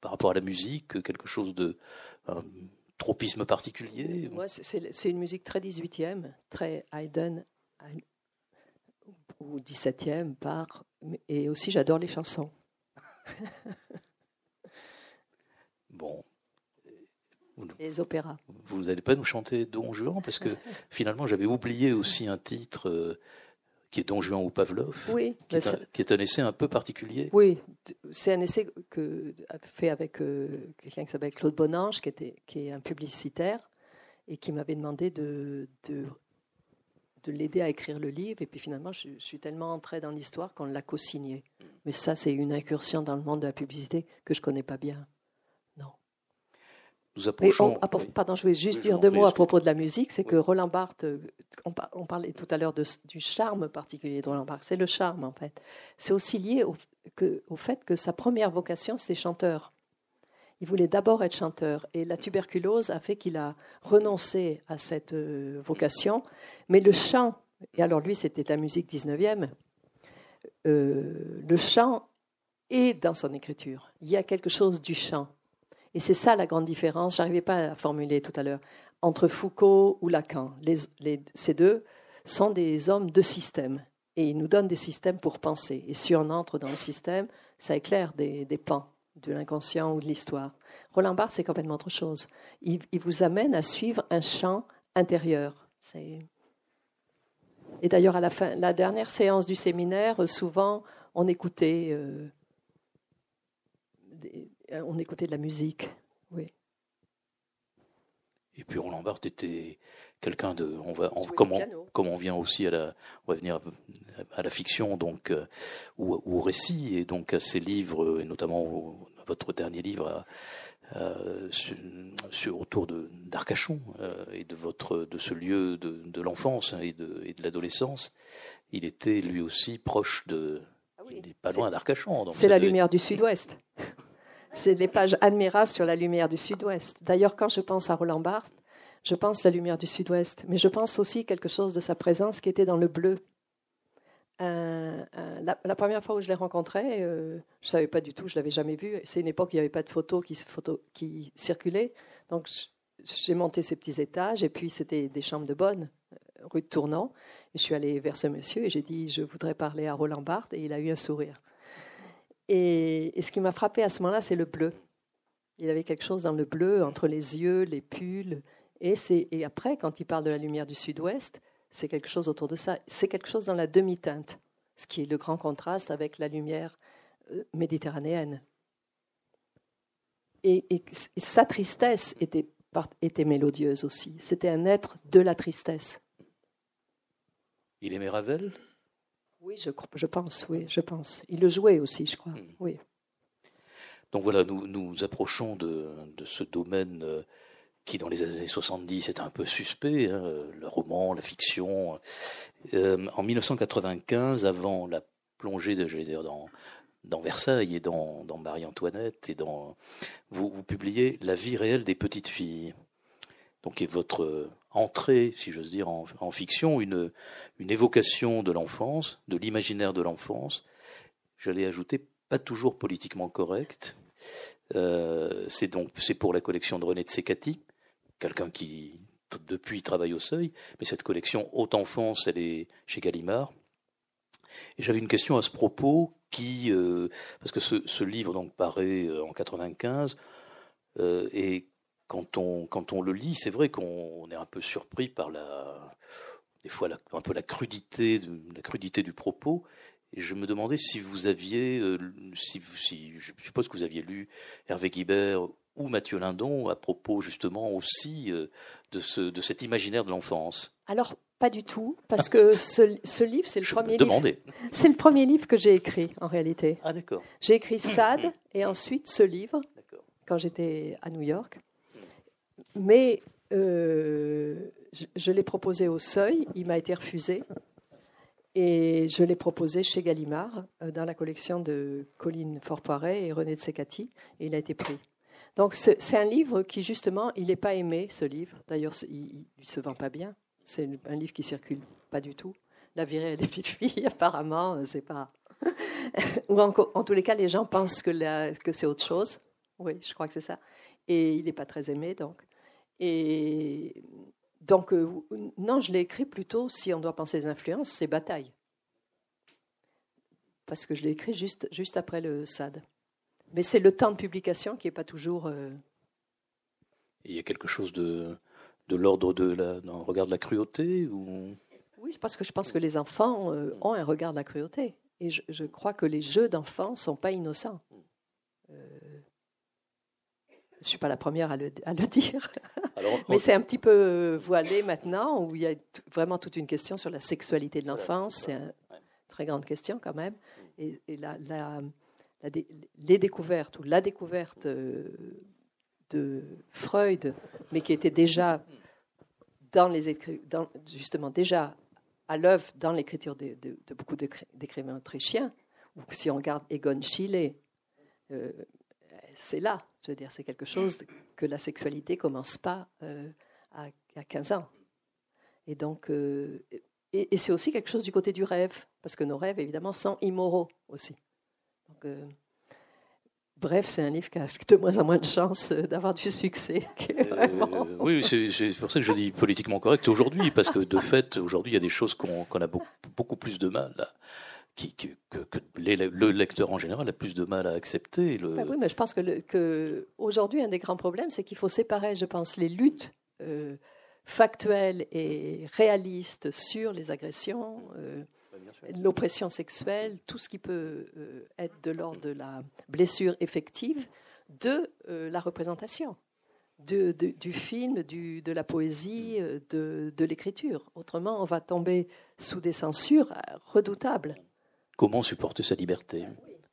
par rapport à la musique, quelque chose de. un tropisme particulier Moi, c'est une musique très 18e, très Haydn, ou 17e, par. Et aussi, j'adore les chansons. bon, les opéras. Vous n'allez pas nous chanter Don Juan parce que finalement j'avais oublié aussi un titre euh, qui est Don Juan ou Pavlov, oui, qui, est un, qui, est un, essai un peu particulier. Oui, c'est un essai que, fait avec euh, quelqu'un qui s'appelle Claude Bonange, qui, était, qui est un publicitaire, et qui m'avait demandé de, de, de l'aider à écrire le livre. Et puis finalement, je, suis tellement entrée dans l'histoire qu'on l'a co-signé. Mais ça, c'est une incursion dans le monde de la publicité que je connais pas bien. Nous approchons. pardon, je voulais juste dire deux mots à propos de la musique. C'est que Roland Barthes, euh, on, parlait tout à l'heure du charme particulier de Roland Barthes. C'est le charme, en fait. C'est aussi lié au, que, au fait que sa première vocation, c'est chanteur. Il voulait d'abord être chanteur et la tuberculose a fait qu'il a renoncé à cette euh, vocation. Mais le chant, et alors lui c'était la musique 19e, euh, le chant est dans son écriture. Il y a quelque chose du chant. Et c'est ça la grande différence, j'arrivais pas à formuler tout à l'heure, entre Foucault ou Lacan. ces deux sont des hommes de système et ils nous donnent des systèmes pour penser. Et si on entre dans le système, ça éclaire des pans de l'inconscient ou de l'histoire. Roland Barthes, c'est complètement autre chose. Il, vous amène à suivre un champ intérieur. Et d'ailleurs, à la fin, la dernière séance du séminaire, souvent, on écoutait, euh, on écoutait de la musique. Oui. Et puis Roland Barthes était quelqu'un de, on va, comme, on, vient aussi à la, on va venir à la fiction donc euh, ou, au récit et donc à ces livres et notamment votre dernier livre euh, sur, autour d'Arcachon euh, et de votre de ce lieu de, de l'enfance et de, et de l'adolescence. Il était lui aussi proche de, ah il n'est pas loin d'Arcachon. C'est la lumière du Sud-Ouest. C'est des pages admirables sur la lumière du Sud-Ouest. D'ailleurs, quand je pense à Roland Barthes, je pense la lumière du Sud-Ouest, mais je pense aussi quelque chose de sa présence qui était dans le bleu. la, première fois où je l'ai rencontré, euh, je ne savais pas du tout, je l'avais jamais vu. C'est une époque où il n'y avait pas de photos qui, photo, qui circulaient. Donc j'ai monté ces petits étages et puis c'était des chambres de bonne, euh, rue de Tournant. Et je suis allée vers ce monsieur et j'ai dit je voudrais parler à Roland Barthes et il a eu un sourire. Et, et ce qui m'a frappé à ce moment-là, c'est le bleu. Il avait quelque chose dans le bleu entre les yeux, les pulls et, et après, quand il parle de la lumière du sud-ouest, c'est quelque chose autour de ça. C'est quelque chose dans la demi-teinte, ce qui est le grand contraste avec la lumière euh, méditerranéenne. Et, sa tristesse était, était mélodieuse aussi. C'était un être de la tristesse. Il aimait Ravel? Oui, je, je, pense, oui, je pense. Il le jouait aussi, je crois. Hmm. Oui. Donc voilà, nous nous approchons de, de ce domaine euh, qui dans les années 70 était un peu suspect, hein, le roman, la fiction. Euh, en 1995, avant la plongée de, dire, dans, dans Versailles et dans, dans Marie-Antoinette, et dans, vous, vous publiez La vie réelle des petites filles. Donc, est votre entrée, si j'ose dire, en, fiction, une, évocation de l'enfance, de l'imaginaire de l'enfance. J'allais ajouter, pas toujours politiquement correcte. Euh, c'est donc c'est pour la collection de René de Secati quelqu'un qui depuis travaille au seuil, mais cette collection Haute Enfance, elle est chez Gallimard. J'avais une question à ce propos qui, euh, parce que ce, livre donc paraît euh, en 95, euh, et quand on quand on le lit, c'est vrai qu'on est un peu surpris par la, des fois un peu la crudité, la crudité du propos. Et je me demandais si vous aviez, si, si je suppose que vous aviez lu Hervé Guibert ou Mathieu Lindon à propos justement aussi euh, de, ce, de cet imaginaire de l'enfance Alors, pas du tout, parce que ce, ce livre, c'est le premier livre. C'est le premier livre que j'ai écrit en réalité. Ah d'accord. J'ai écrit Sade et ensuite ce livre quand j'étais à New York. Mais euh, je, l'ai proposé au Seuil, il m'a été refusé. Et je l'ai proposé chez Gallimard, euh, dans la collection de Colline Forpoiret et René de Secati, et il a été pris. Donc c'est un livre qui justement, il n'est pas aimé, ce livre. D'ailleurs, il ne se vend pas bien. C'est un livre qui circule pas du tout. La virée des petites filles, apparemment, c'est pas. Ou en, tous les cas, les gens pensent que c'est autre chose. Oui, je crois que c'est ça. Et il n'est pas très aimé, donc. Et donc, euh, non, je l'ai écrit plutôt, si on doit penser aux influences, c'est Bataille. Parce que je l'ai écrit juste, juste après le SAD. Mais c'est le temps de publication qui n'est pas toujours. Euh, il y a quelque chose de, de l'ordre de la, d'un regard de la cruauté ou... Oui, parce que je pense que les enfants euh, ont un regard de la cruauté. Et je, crois que les jeux d'enfants ne sont pas innocents. Euh, Je ne suis pas la première à le, dire. Mais c'est un petit peu voilé maintenant, où il y a vraiment toute une question sur la sexualité de l'enfance. C'est une très grande question quand même. Et, les découvertes, ou la découverte euh, de Freud, mais qui était déjà dans les dans, justement déjà à l'œuvre dans l'écriture de, beaucoup d'écrivains autrichiens, ou si on regarde Egon Schiele, euh, c'est là, je veux dire, c'est quelque chose que la sexualité commence pas euh, à, 15 ans. Et donc, euh, et, c'est aussi quelque chose du côté du rêve, parce que nos rêves, évidemment, sont immoraux aussi. Donc, Bref, c'est un livre qui a de moins en moins de chances d'avoir du succès. oui, c'est pour ça que je dis politiquement correct aujourd'hui, parce que de fait, aujourd'hui, il y a des choses qu'on a beaucoup, beaucoup, plus de mal à, que, le lecteur en général a plus de mal à accepter. Le... Ben oui, mais je pense que, que aujourd'hui, un des grands problèmes, c'est qu'il faut séparer, je pense, les luttes euh, factuelles et réalistes sur les agressions, euh, l'oppression sexuelle, tout ce qui peut euh, être de l'ordre de la blessure effective, de la représentation. De, du film, du, de la poésie, de, de l'écriture. Autrement, on va tomber sous des censures redoutables. Comment supporter sa liberté?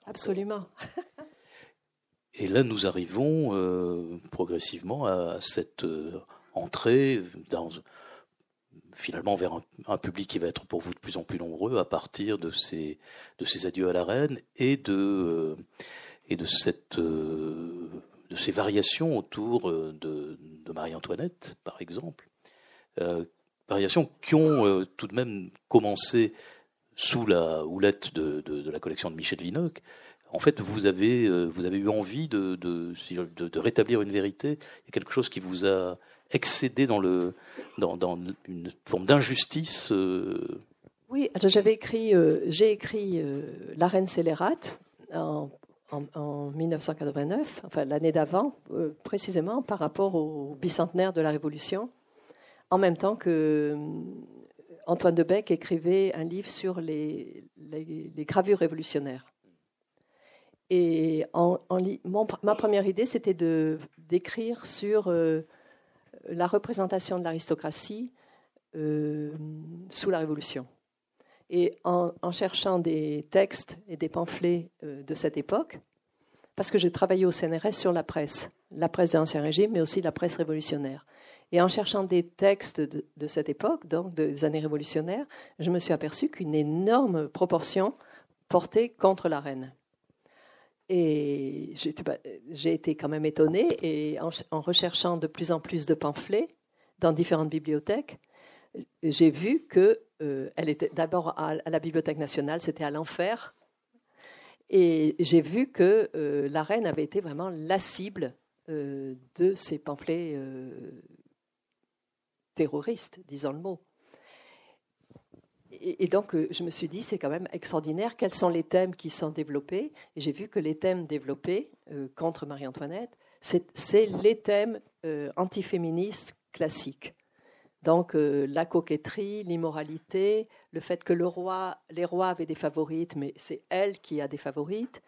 Absolument. Et là, nous arrivons euh, progressivement à cette euh, entrée dans, finalement vers un, public qui va être pour vous de plus en plus nombreux à partir de ces, de ces adieux à la reine et de, euh, et de, cette, de ces variations autour de, de Marie-Antoinette, par exemple. variations qui ont tout de même commencé sous la houlette de, la collection de Michel Vinocq, en fait, vous avez, euh, eu envie de, rétablir une vérité. Il y a quelque chose qui vous a excédé dans, une forme d'injustice. Euh. Oui, j'avais écrit, euh, j'ai écrit La Reine scélérate en, en, 1989, enfin l'année d'avant, précisément par rapport au bicentenaire de la Révolution, en même temps que Antoine de Beck écrivait un livre sur les, gravures révolutionnaires. Et ma première idée, c'était d'écrire sur euh, la représentation de l'aristocratie euh, sous la Révolution. Et en, cherchant des textes et des pamphlets euh, de cette époque, parce que j'ai travaillé au CNRS sur la presse, la presse de l'Ancien Régime, mais aussi la presse révolutionnaire. Et en cherchant des textes de, cette époque, donc des années révolutionnaires, je me suis aperçu qu'une énorme proportion portait contre la reine. Et j'ai été quand même étonnée, et en, recherchant de plus en plus de pamphlets dans différentes bibliothèques, j'ai vu que euh, elle était d'abord à, la Bibliothèque nationale, c'était à l'enfer, et j'ai vu que euh, la reine avait été vraiment la cible euh, de ces pamphlets terroriste, disons le mot. Et, donc, euh, je me suis dit, c'est quand même extraordinaire. Quels sont les thèmes qui sont développés j'ai vu que les thèmes développés euh, contre Marie-Antoinette, c'est les thèmes euh, antiféministes classiques. Donc, la coquetterie, l'immoralité, le fait que le roi, les rois avaient des favorites, mais c'est elle qui a des favorites.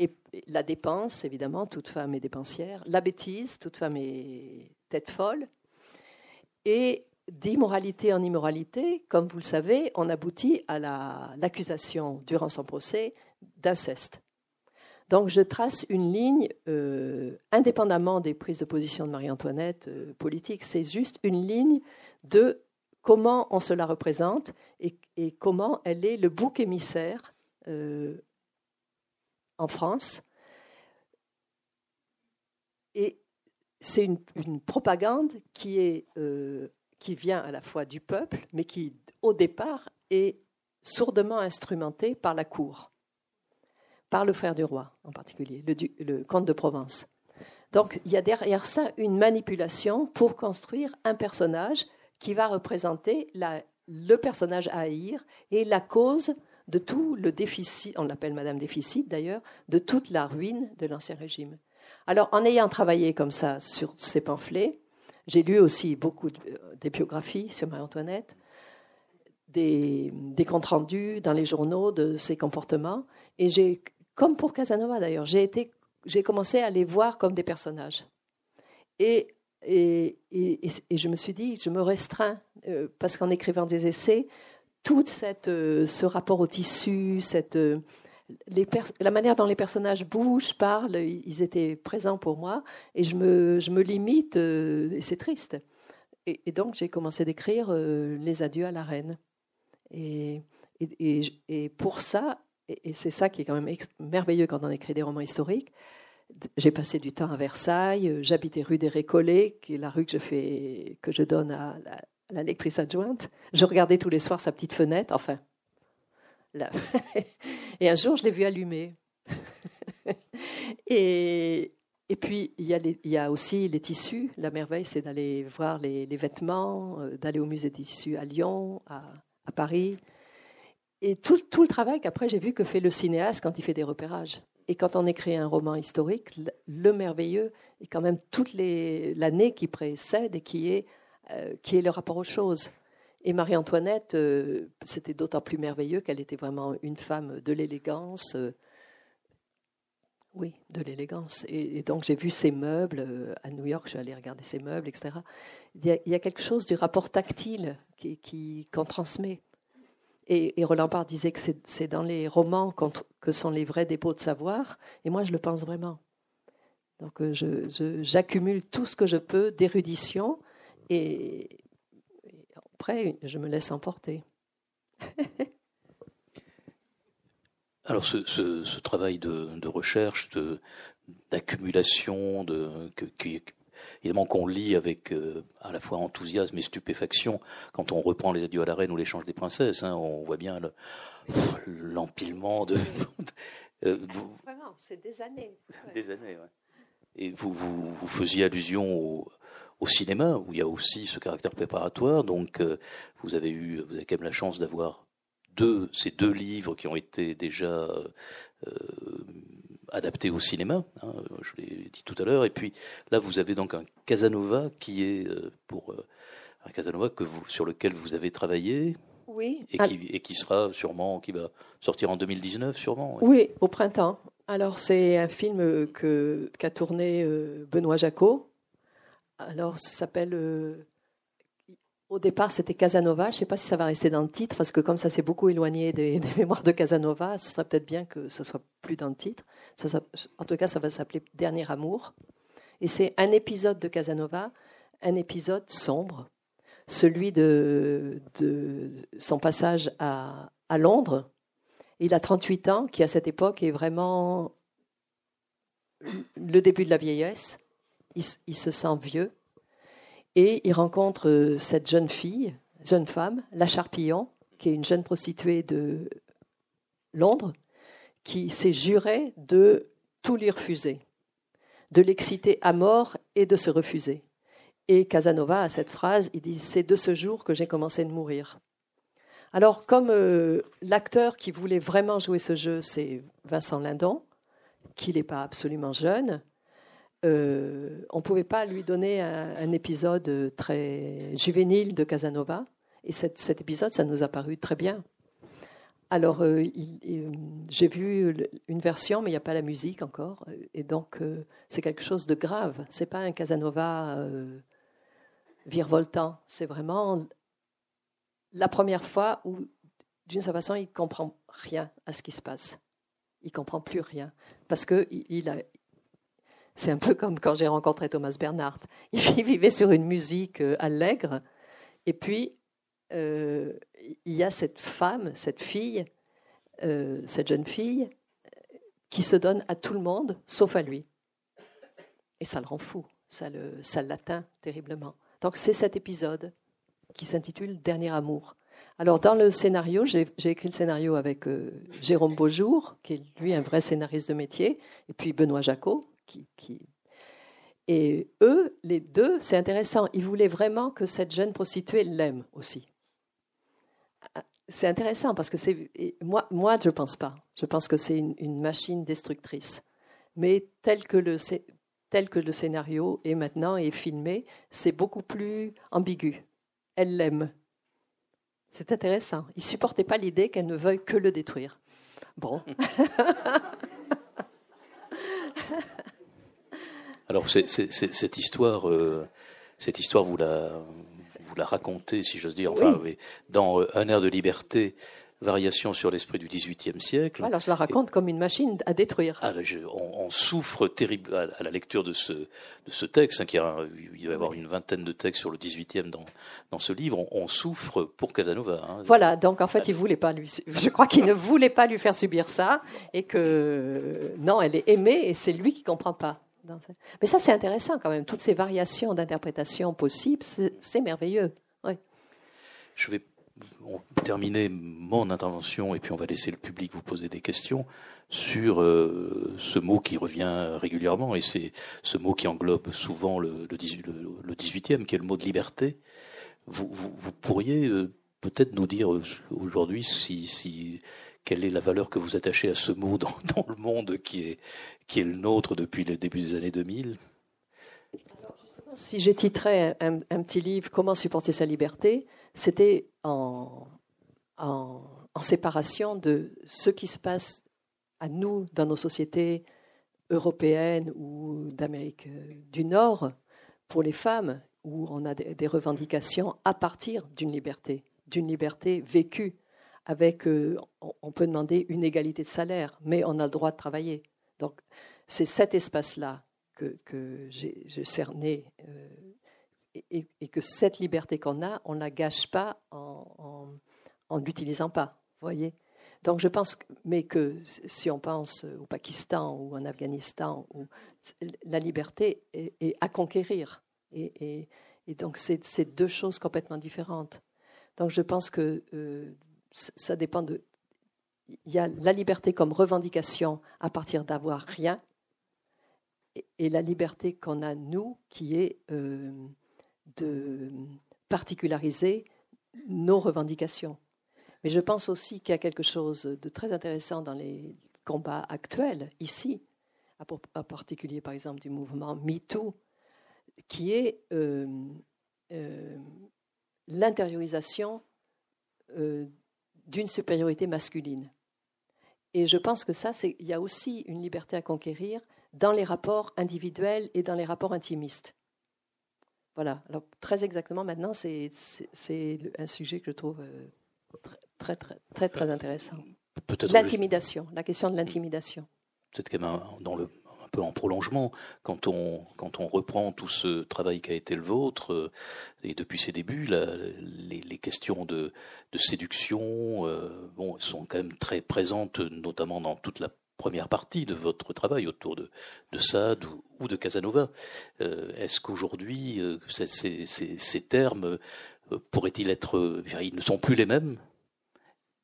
Et la dépense, évidemment, toute femme est dépensière. La bêtise, toute femme est tête folle. Et d'immoralité en immoralité, comme vous le savez, on aboutit à l'accusation durant son procès d'inceste. Donc je trace une ligne euh, indépendamment des prises de position de Marie-Antoinette euh, politique, c'est juste une ligne de comment on se la représente et, comment elle est le bouc émissaire euh, en France. Et c'est une, propagande euh, qui vient à la fois du peuple, mais qui, au départ, est sourdement instrumentée par la cour, par le frère du roi en particulier, le, comte de Provence. Donc il y a derrière ça une manipulation pour construire un personnage qui va représenter le personnage à haïr et la cause de tout le déficit, on l'appelle Madame Déficit d'ailleurs, de toute la ruine de l'Ancien Régime. Alors, en ayant travaillé comme ça sur ces pamphlets, j'ai lu aussi beaucoup de, des biographies sur Marie-Antoinette, des, comptes rendus dans les journaux de ses comportements, et j'ai, comme pour Casanova d'ailleurs, j'ai commencé à les voir comme des personnages. Et, et, et, je me suis dit, je me restreins, euh, parce qu'en écrivant des essais, tout cette, euh, ce rapport au tissu, cette, euh, la manière dont les personnages bougent, parlent, ils étaient présents pour moi, et je me, limite, et c'est triste. Et, donc j'ai commencé d'écrire Les adieux à la reine. Et, et, pour ça, et, c'est ça qui est quand même merveilleux quand on écrit des romans historiques, j'ai passé du temps à Versailles, euh, j'habitais rue des Récollets, qui est la rue que je, fais, que je donne à la, lectrice adjointe. Je regardais tous les soirs sa petite fenêtre, enfin. Et un jour, je l'ai vu allumer. et, et puis, il y, a il y, a aussi les tissus. La merveille, c'est d'aller voir les, les vêtements, euh, d'aller au musée des tissus à Lyon, à, à Paris. Et tout, tout le travail qu'après j'ai vu que fait le cinéaste quand il fait des repérages. Et quand on écrit un roman historique, le merveilleux est quand même toute l'année qui précède et qui est, euh, qui est le rapport aux choses. Et Marie-Antoinette, euh, c'était d'autant plus merveilleux qu'elle était vraiment une femme de l'élégance. Euh, oui, de l'élégance. Et, donc j'ai vu ses meubles à New York, je suis allée regarder ses meubles, etc. Il y a, quelque chose du rapport tactile qu'on qui, qu'on transmet. Et, Roland Barthes disait que c'est dans les romans que sont les vrais dépôts de savoir, et moi je le pense vraiment. Donc euh, j'accumule tout ce que je peux d'érudition, et, après je me laisse emporter. Alors ce, travail de, recherche, d'accumulation, de, qui, évidemment qu'on lit avec euh, à la fois enthousiasme et stupéfaction quand on reprend les adieux à la reine ou l'échange des princesses. Hein, on voit bien l'empilement de. Euh, Vraiment, c'est des années. Des années, ouais. Et vous, vous, faisiez allusion au, cinéma, où il y a aussi ce caractère préparatoire. Donc, euh, vous avez eu, vous avez quand même la chance d'avoir deux, ces deux livres qui ont été déjà adapté au cinéma, hein, je l'ai dit tout à l'heure. Et puis là, vous avez donc un Casanova qui est euh, pour euh, un Casanova que vous, sur lequel vous avez travaillé. Oui. Et qui, et qui sera sûrement, qui va sortir en 2019 sûrement. Oui, au printemps. Alors c'est un film que qu'a tourné euh, Benoît Jacot. Alors ça s'appelle au départ, c'était Casanova. Je ne sais pas si ça va rester dans le titre, parce que comme ça s'est beaucoup éloigné des, mémoires de Casanova, ce serait peut-être bien que ce soit plus dans le titre. en tout cas, ça va s'appeler Dernier amour. Et c'est un épisode de Casanova, un épisode sombre, celui de, son passage à, Londres. Il a 38 ans, qui à cette époque est vraiment le début de la vieillesse. Il se sent vieux. Et il rencontre euh, cette jeune fille, jeune femme, La Charpillon, qui est une jeune prostituée de Londres, qui s'est jurée de tout lui refuser, de l'exciter à mort et de se refuser. Et Casanova a cette phrase, il dit C'est de ce jour que j'ai commencé de mourir. Alors, comme euh, l'acteur qui voulait vraiment jouer ce jeu, c'est Vincent Lindon, qui n'est pas absolument jeune, euh, on ne pouvait pas lui donner un, épisode très juvénile de Casanova. Et cet, épisode, ça nous a paru très bien. Alors, euh, j'ai vu une version, mais il n'y a pas la musique encore. Et donc, euh, c'est quelque chose de grave. C'est pas un Casanova virevoltant. C'est vraiment la première fois où, d'une certaine façon, il comprend rien à ce qui se passe. Il comprend plus rien parce que il a, c'est un peu comme quand j'ai rencontré Thomas Bernhardt. Il vivait sur une musique euh, allègre, et puis euh, il y a cette femme, cette fille, euh, cette jeune fille, qui se donne à tout le monde, sauf à lui. Et ça le rend fou, ça l'atteint terriblement. Donc c'est cet épisode qui s'intitule Dernier amour. Alors dans le scénario, j'ai écrit le scénario avec Jérôme Beaujour, qui est lui un vrai scénariste de métier, et puis Benoît Jacot, et eux, les deux, c'est intéressant, ils voulaient vraiment que cette jeune prostituée l'aime aussi. C'est intéressant parce que c'est moi, moi, je ne pense pas. Je pense que c'est une, machine destructrice. Mais tel que le tel que le scénario est maintenant et filmé, c'est beaucoup plus ambigu. Elle l'aime. C'est intéressant. Ils supportaient pas l'idée qu'elle ne veuille que le détruire. Bon. Alors cette histoire, euh, cette histoire vous la vous la racontez, si j'ose dire, enfin dans euh, Un air de liberté Variation sur l'esprit du XVIIIe siècle. Alors je la raconte comme une machine à détruire. Ah, on, souffre terrible à, la lecture de ce, de ce texte, hein, qui a, il va y avoir une vingtaine de textes sur le XVIIIe dans, dans ce livre. On, souffre pour Casanova. Hein. Voilà, donc en fait, il voulait pas lui, je crois qu'il ne voulait pas lui faire subir ça, et que non, elle est aimée, et c'est lui qui comprend pas. Mais ça, c'est intéressant quand même. Toutes ces variations d'interprétation possibles, c'est merveilleux. Oui. Je vais terminer mon intervention et puis on va laisser le public vous poser des questions sur euh, ce mot qui revient régulièrement et c'est ce mot qui englobe souvent le, le, 18e qui est le mot de liberté. Vous, vous, pourriez euh, peut-être nous dire euh, aujourd'hui si, si, quelle est la valeur que vous attachez à ce mot dans, le monde qui est, le nôtre depuis le début des années 2000 si j'ai titré un, petit livre Comment supporter sa liberté, c'était en, en, séparation de ce qui se passe à nous dans nos sociétés européennes ou d'Amérique du Nord pour les femmes, où on a des, revendications à partir d'une liberté, d'une liberté vécue avec, euh, on peut demander une égalité de salaire, mais on a le droit de travailler. Donc c'est cet espace-là que, que j'ai cerné euh, et, que cette liberté qu'on a, on ne la gâche pas en, en, l'utilisant pas. Voyez Donc je pense, mais que si on pense au Pakistan ou en Afghanistan, la liberté est, à conquérir. Et, donc c'est deux choses complètement différentes. Donc je pense que euh, ça dépend de. Il y a la liberté comme revendication à partir d'avoir rien, et, la liberté qu'on a nous, qui est euh, de particulariser nos revendications. Mais je pense aussi qu'il y a quelque chose de très intéressant dans les combats actuels, ici, en particulier par exemple du mouvement MeToo, qui est euh, euh, l'intériorisation d'une supériorité masculine. Et je pense que ça, il y a aussi une liberté à conquérir dans les rapports individuels et dans les rapports intimistes. Voilà. Alors, très exactement, maintenant, c'est un sujet que je trouve euh, très, très, très, très intéressant. L'intimidation, la question de l'intimidation. Peut-être même dans le, un peu en prolongement, quand on, quand on reprend tout ce travail qui a été le vôtre, euh, et depuis ses débuts, les, questions de, de séduction euh, bon, sont quand même très présentes, notamment dans toute la première partie de votre travail autour de, de Sade ou, de Casanova. Euh, est-ce qu'aujourd'hui, euh, ces, termes pourraient-ils être... ils ne sont plus les mêmes?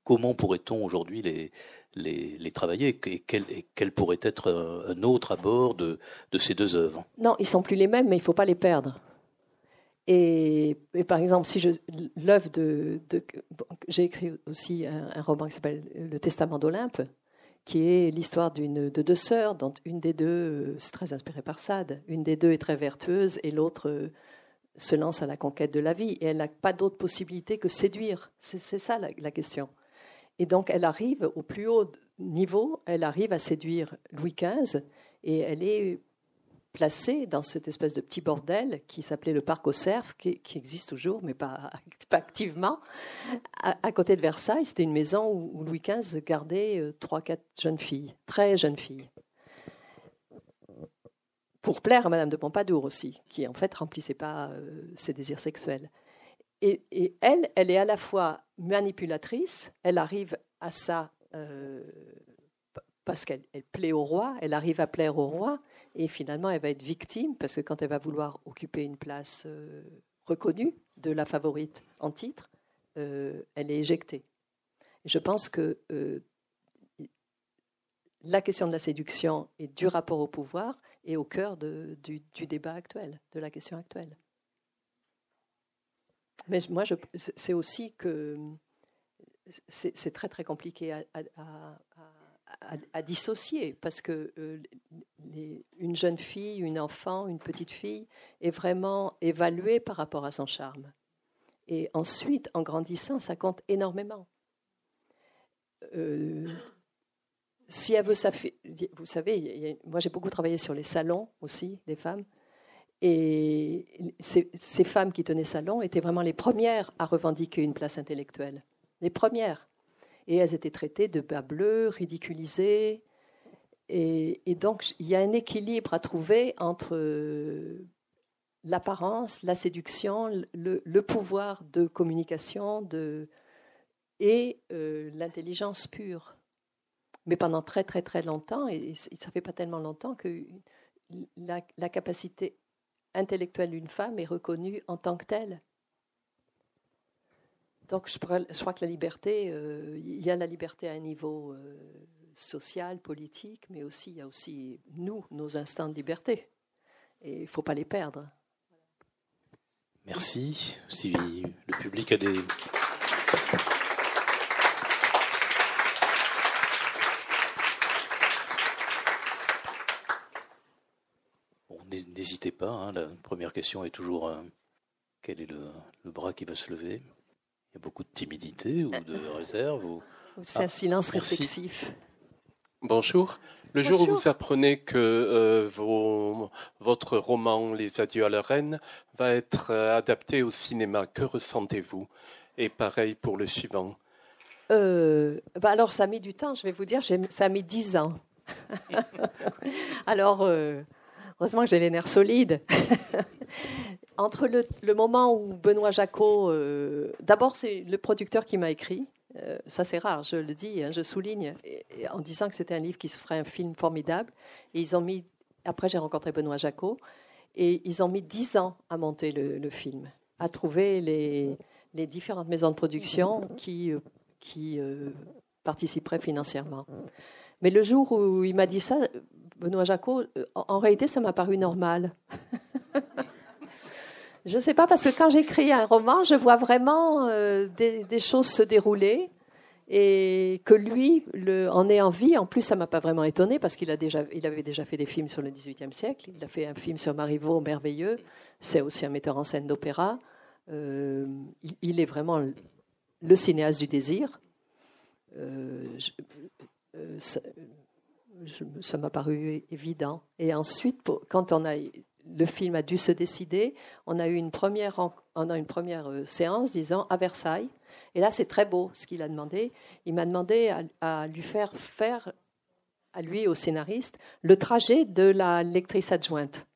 Comment pourrait-on aujourd'hui les, les, travailler et quel, pourrait être un, autre abord de, de, ces deux œuvres Non, ils sont plus les mêmes, mais il ne faut pas les perdre. Et, par exemple, si l'œuvre de, j'ai écrit aussi un, roman qui s'appelle Le Testament d'Olympe, qui est l'histoire de deux sœurs, dont une des deux, euh, c'est très inspiré par Sade, une des deux est très vertueuse et l'autre euh, se lance à la conquête de la vie et elle n'a pas d'autre possibilité que séduire. C'est ça la, question. Et donc elle arrive au plus haut niveau, elle arrive à séduire Louis XV et elle est placé dans cette espèce de petit bordel qui s'appelait le Parc aux Cerfs, qui, existe toujours, mais pas, activement, à, côté de Versailles. C'était une maison où, Louis XV gardait euh, trois, quatre jeunes filles, très jeunes filles, pour plaire à Madame de Pompadour aussi, qui en fait remplissait pas euh, ses désirs sexuels. Et, elle, elle est à la fois manipulatrice, elle arrive à ça euh, parce qu'elle plaît au roi, elle arrive à plaire au roi, et finalement, elle va être victime parce que quand elle va vouloir occuper une place euh, reconnue de la favorite en titre, euh, elle est éjectée. je pense que la question de la séduction et du rapport au pouvoir est au cœur du, débat actuel, de la question actuelle. Mais moi, c'est aussi que c'est très très compliqué à dissocier parce que euh, une jeune fille, une enfant, une petite fille est vraiment évaluée par rapport à son charme. Et ensuite, en grandissant, ça compte énormément. Euh, si elle veut sa vous savez, moi j'ai beaucoup travaillé sur les salons aussi des femmes, et ces, femmes qui tenaient salon étaient vraiment les premières à revendiquer une place intellectuelle, les premières. Et elles étaient traitées de bas bleus, ridiculisées. Et, et donc il y a un équilibre à trouver entre l'apparence, la séduction, le, pouvoir de communication et euh, l'intelligence pure. Mais pendant très très très longtemps, et ça fait pas tellement longtemps que la capacité intellectuelle d'une femme est reconnue en tant que telle. Donc je, crois que la liberté, euh, il y a la liberté à un niveau euh, social, politique, mais aussi il y a aussi nous, nos instants de liberté. Et il ne faut pas les perdre. Merci. Si le public a des n'hésitez pas. Hein, la première question est toujours euh, quel est le, bras qui va se lever? Il y a beaucoup de timidité ou de réserve ou... C'est un ah, silence réflexif. Bonjour. Le jour où vous apprenez que euh, vos, votre roman Les Adieux à la Reine va être euh, adapté au cinéma, que ressentez-vous? Et pareil pour le suivant. bah alors ça a mis du temps, je vais vous dire, ça a mis dix ans. alors Heureusement que j'ai les nerfs solides. Entre le, moment où Benoît Jacot, euh, d'abord c'est le producteur qui m'a écrit, euh, ça c'est rare, je le dis, hein, je souligne, en disant que c'était un livre qui se ferait un film formidable. Et ils ont mis, après j'ai rencontré Benoît Jacot, et ils ont mis dix ans à monter le, film, à trouver les, différentes maisons de production qui, euh, qui participeraient financièrement. Mais le jour où il m'a dit ça, Benoît Jacot, euh, en réalité, ça m'a paru normal. je ne sais pas, parce que quand j'écris un roman, je vois vraiment euh, des, choses se dérouler et que lui le, en ait envie. En plus, ça m'a pas vraiment étonné parce qu'il a déjà, il avait déjà fait des films sur le XVIIIe siècle. Il a fait un film sur Marivaux merveilleux. C'est aussi un metteur en scène d'opéra. Euh, il, est vraiment le cinéaste du désir. Ça, ça m'a paru évident. Et ensuite, quand on a, le film a dû se décider, on a eu une première, on a une première euh, séance, disons, à Versailles. Et là, c'est très beau ce qu'il a demandé. Il m'a demandé à, lui faire faire, à lui, au scénariste, le trajet de la lectrice adjointe.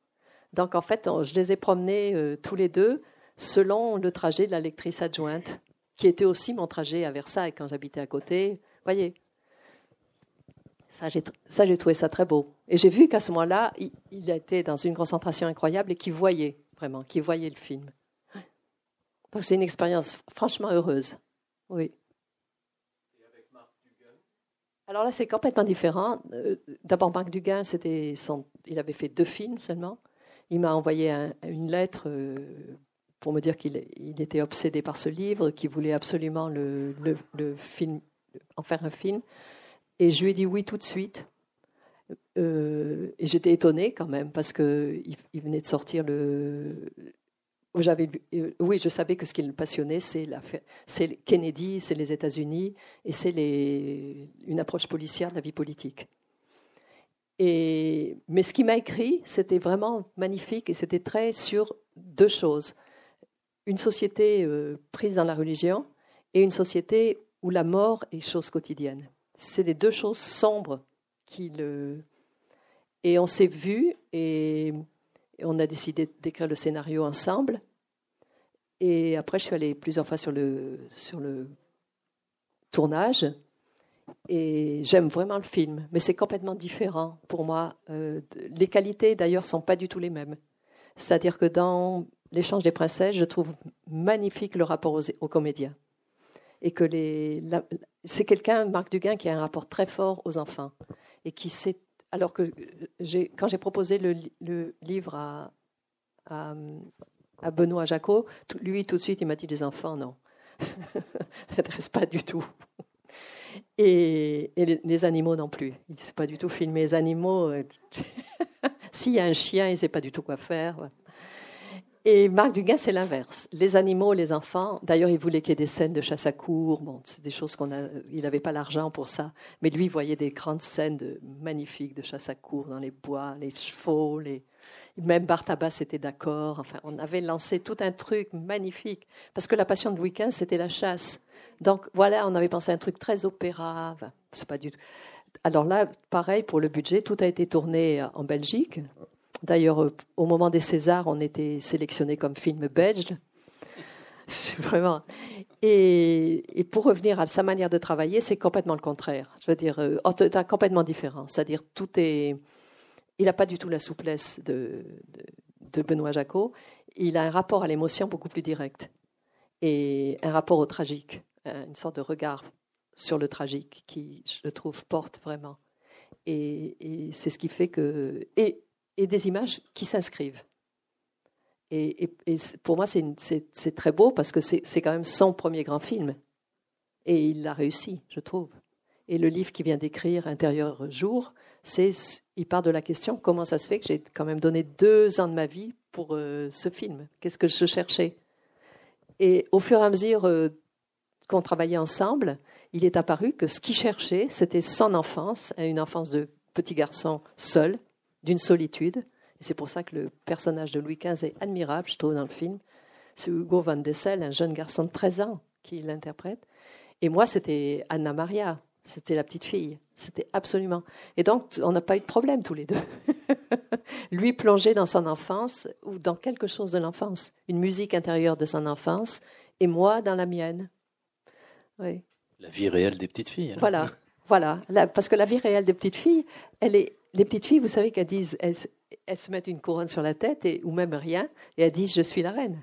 Donc, en fait, je les ai promenés euh, tous les deux selon le trajet de la lectrice adjointe, qui était aussi mon trajet à Versailles quand j'habitais à côté. Voyez, ça, j'ai trouvé ça très beau. Et j'ai vu qu'à ce moment-là, il, était dans une concentration incroyable et qu'il voyait, vraiment, qu'il voyait le film. Donc c'est une expérience franchement heureuse. Oui. Alors là, c'est complètement différent. Euh, d'abord, Marc Duguin, c'était son, il avait fait deux films seulement. Il m'a envoyé une lettre euh, pour me dire qu'il il était obsédé par ce livre, qu'il voulait absolument le, film, en faire un film. Et je lui ai dit oui tout de suite. Euh, et j'étais étonnée quand même parce que il, venait de sortir le. J'avais, euh, oui, je savais que ce qui le passionnait, c'est, c'est Kennedy, c'est les États-Unis et c'est les, une approche policière de la vie politique. Et, mais ce qu'il m'a écrit, c'était vraiment magnifique et c'était très sur deux choses. Une société euh, prise dans la religion et une société où la mort est chose quotidienne c'est les deux choses sombres qui le. Et on s'est vu et on a décidé d'écrire le scénario ensemble. Et après, je suis allée plusieurs fois sur le, sur le tournage. Et j'aime vraiment le film, mais c'est complètement différent pour moi. Euh, les qualités, d'ailleurs, sont pas du tout les mêmes. C'est-à-dire que dans L'échange des princesses, je trouve magnifique le rapport aux comédiens et que c'est quelqu'un, Marc Duguin, qui a un rapport très fort aux enfants et qui sait. Alors que quand j'ai proposé le, livre à, à, Benoît Jacot, lui tout de suite il m'a dit des enfants non, n'intéresse pas du tout. Et, et les, animaux non plus. Il ne sait pas du tout filmer les animaux. Euh, s'il y a un chien, il ne sait pas du tout quoi faire. Et Marc Duguin, c'est l'inverse. Les animaux, les enfants. D'ailleurs, il voulait qu'il y ait des scènes de chasse à cour. Bon, c'est des choses qu'on a. Il n'avait pas l'argent pour ça, mais lui il voyait des grandes scènes de, magnifiques de chasse à cour dans les bois, les chevaux, les. Même Bartabas était d'accord. Enfin, on avait lancé tout un truc magnifique parce que la passion de XV, c'était la chasse. Donc voilà, on avait pensé à un truc très opéra. c'est pas du tout. Alors là, pareil pour le budget, tout a été tourné en Belgique. D'ailleurs, euh, au moment des Césars, on était sélectionné comme film belge. C'est vraiment. Et, pour revenir à sa manière de travailler, c'est complètement le contraire. Je veux dire, euh, complètement différent. C'est-à-dire, tout est. Il n'a pas du tout la souplesse de, de, Benoît Jacot. Il a un rapport à l'émotion beaucoup plus direct et un rapport au tragique, une sorte de regard sur le tragique qui, je trouve, porte vraiment. Et, et c'est ce qui fait que. Et, et des images qui s'inscrivent. Et, pour moi, c'est très beau parce que c'est quand même son premier grand film. Et il l'a réussi, je trouve. Et le livre qu'il vient d'écrire, Intérieur jour, c'est il part de la question comment ça se fait que j'ai quand même donné deux ans de ma vie pour euh, ce film? Qu'est-ce que je cherchais? Et au fur et à mesure euh, qu'on travaillait ensemble, il est apparu que ce qu'il cherchait, c'était son enfance, une enfance de petit garçon seul, d'une solitude. Et c'est pour ça que le personnage de Louis XV est admirable, je trouve, dans le film. C'est Hugo Van Dessel, un jeune garçon de 13 ans, qui l'interprète. Et moi, c'était Anna Maria, c'était la petite fille. C'était absolument. Et donc, on n'a pas eu de problème tous les deux. Lui plongé dans son enfance ou dans quelque chose de l'enfance, une musique intérieure de son enfance, et moi dans la mienne. Oui. La vie réelle des petites filles. Hein. Voilà, voilà. parce que la vie réelle des petites filles, elle est, les petites filles, vous savez qu'elles disent, elles, se mettent une couronne sur la tête et, ou même rien, et elles disent je suis la reine.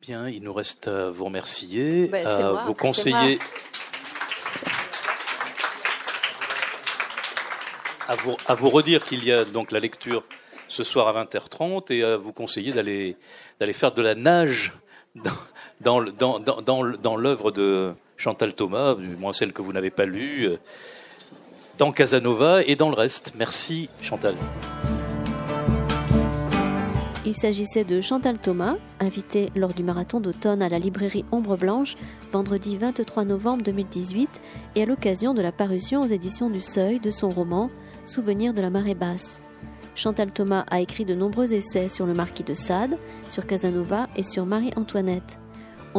Bien, il nous reste à vous remercier, ben, à vous conseiller. À vous, à vous redire qu'il y a donc la lecture ce soir à 20h30 et à vous conseiller d'aller d'aller faire de la nage dans, dans, dans, dans, dans l'œuvre de Chantal Thomas, du moins celle que vous n'avez pas lue dans Casanova et dans le reste. Merci Chantal. Il s'agissait de Chantal Thomas, invitée lors du marathon d'automne à la librairie Ombre Blanche, vendredi 23 novembre 2018, et à l'occasion de la parution aux éditions du Seuil de son roman Souvenir de la marée basse. Chantal Thomas a écrit de nombreux essais sur le marquis de Sade, sur Casanova et sur Marie-Antoinette.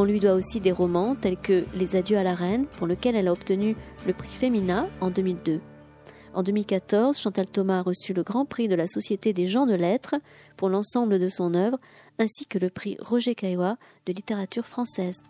On lui doit aussi des romans tels que Les Adieux à la Reine, pour lequel elle a obtenu le prix Femina en 2002. En 2014, Chantal Thomas a reçu le Grand Prix de la Société des gens de lettres pour l'ensemble de son œuvre, ainsi que le prix Roger Caillois de littérature française.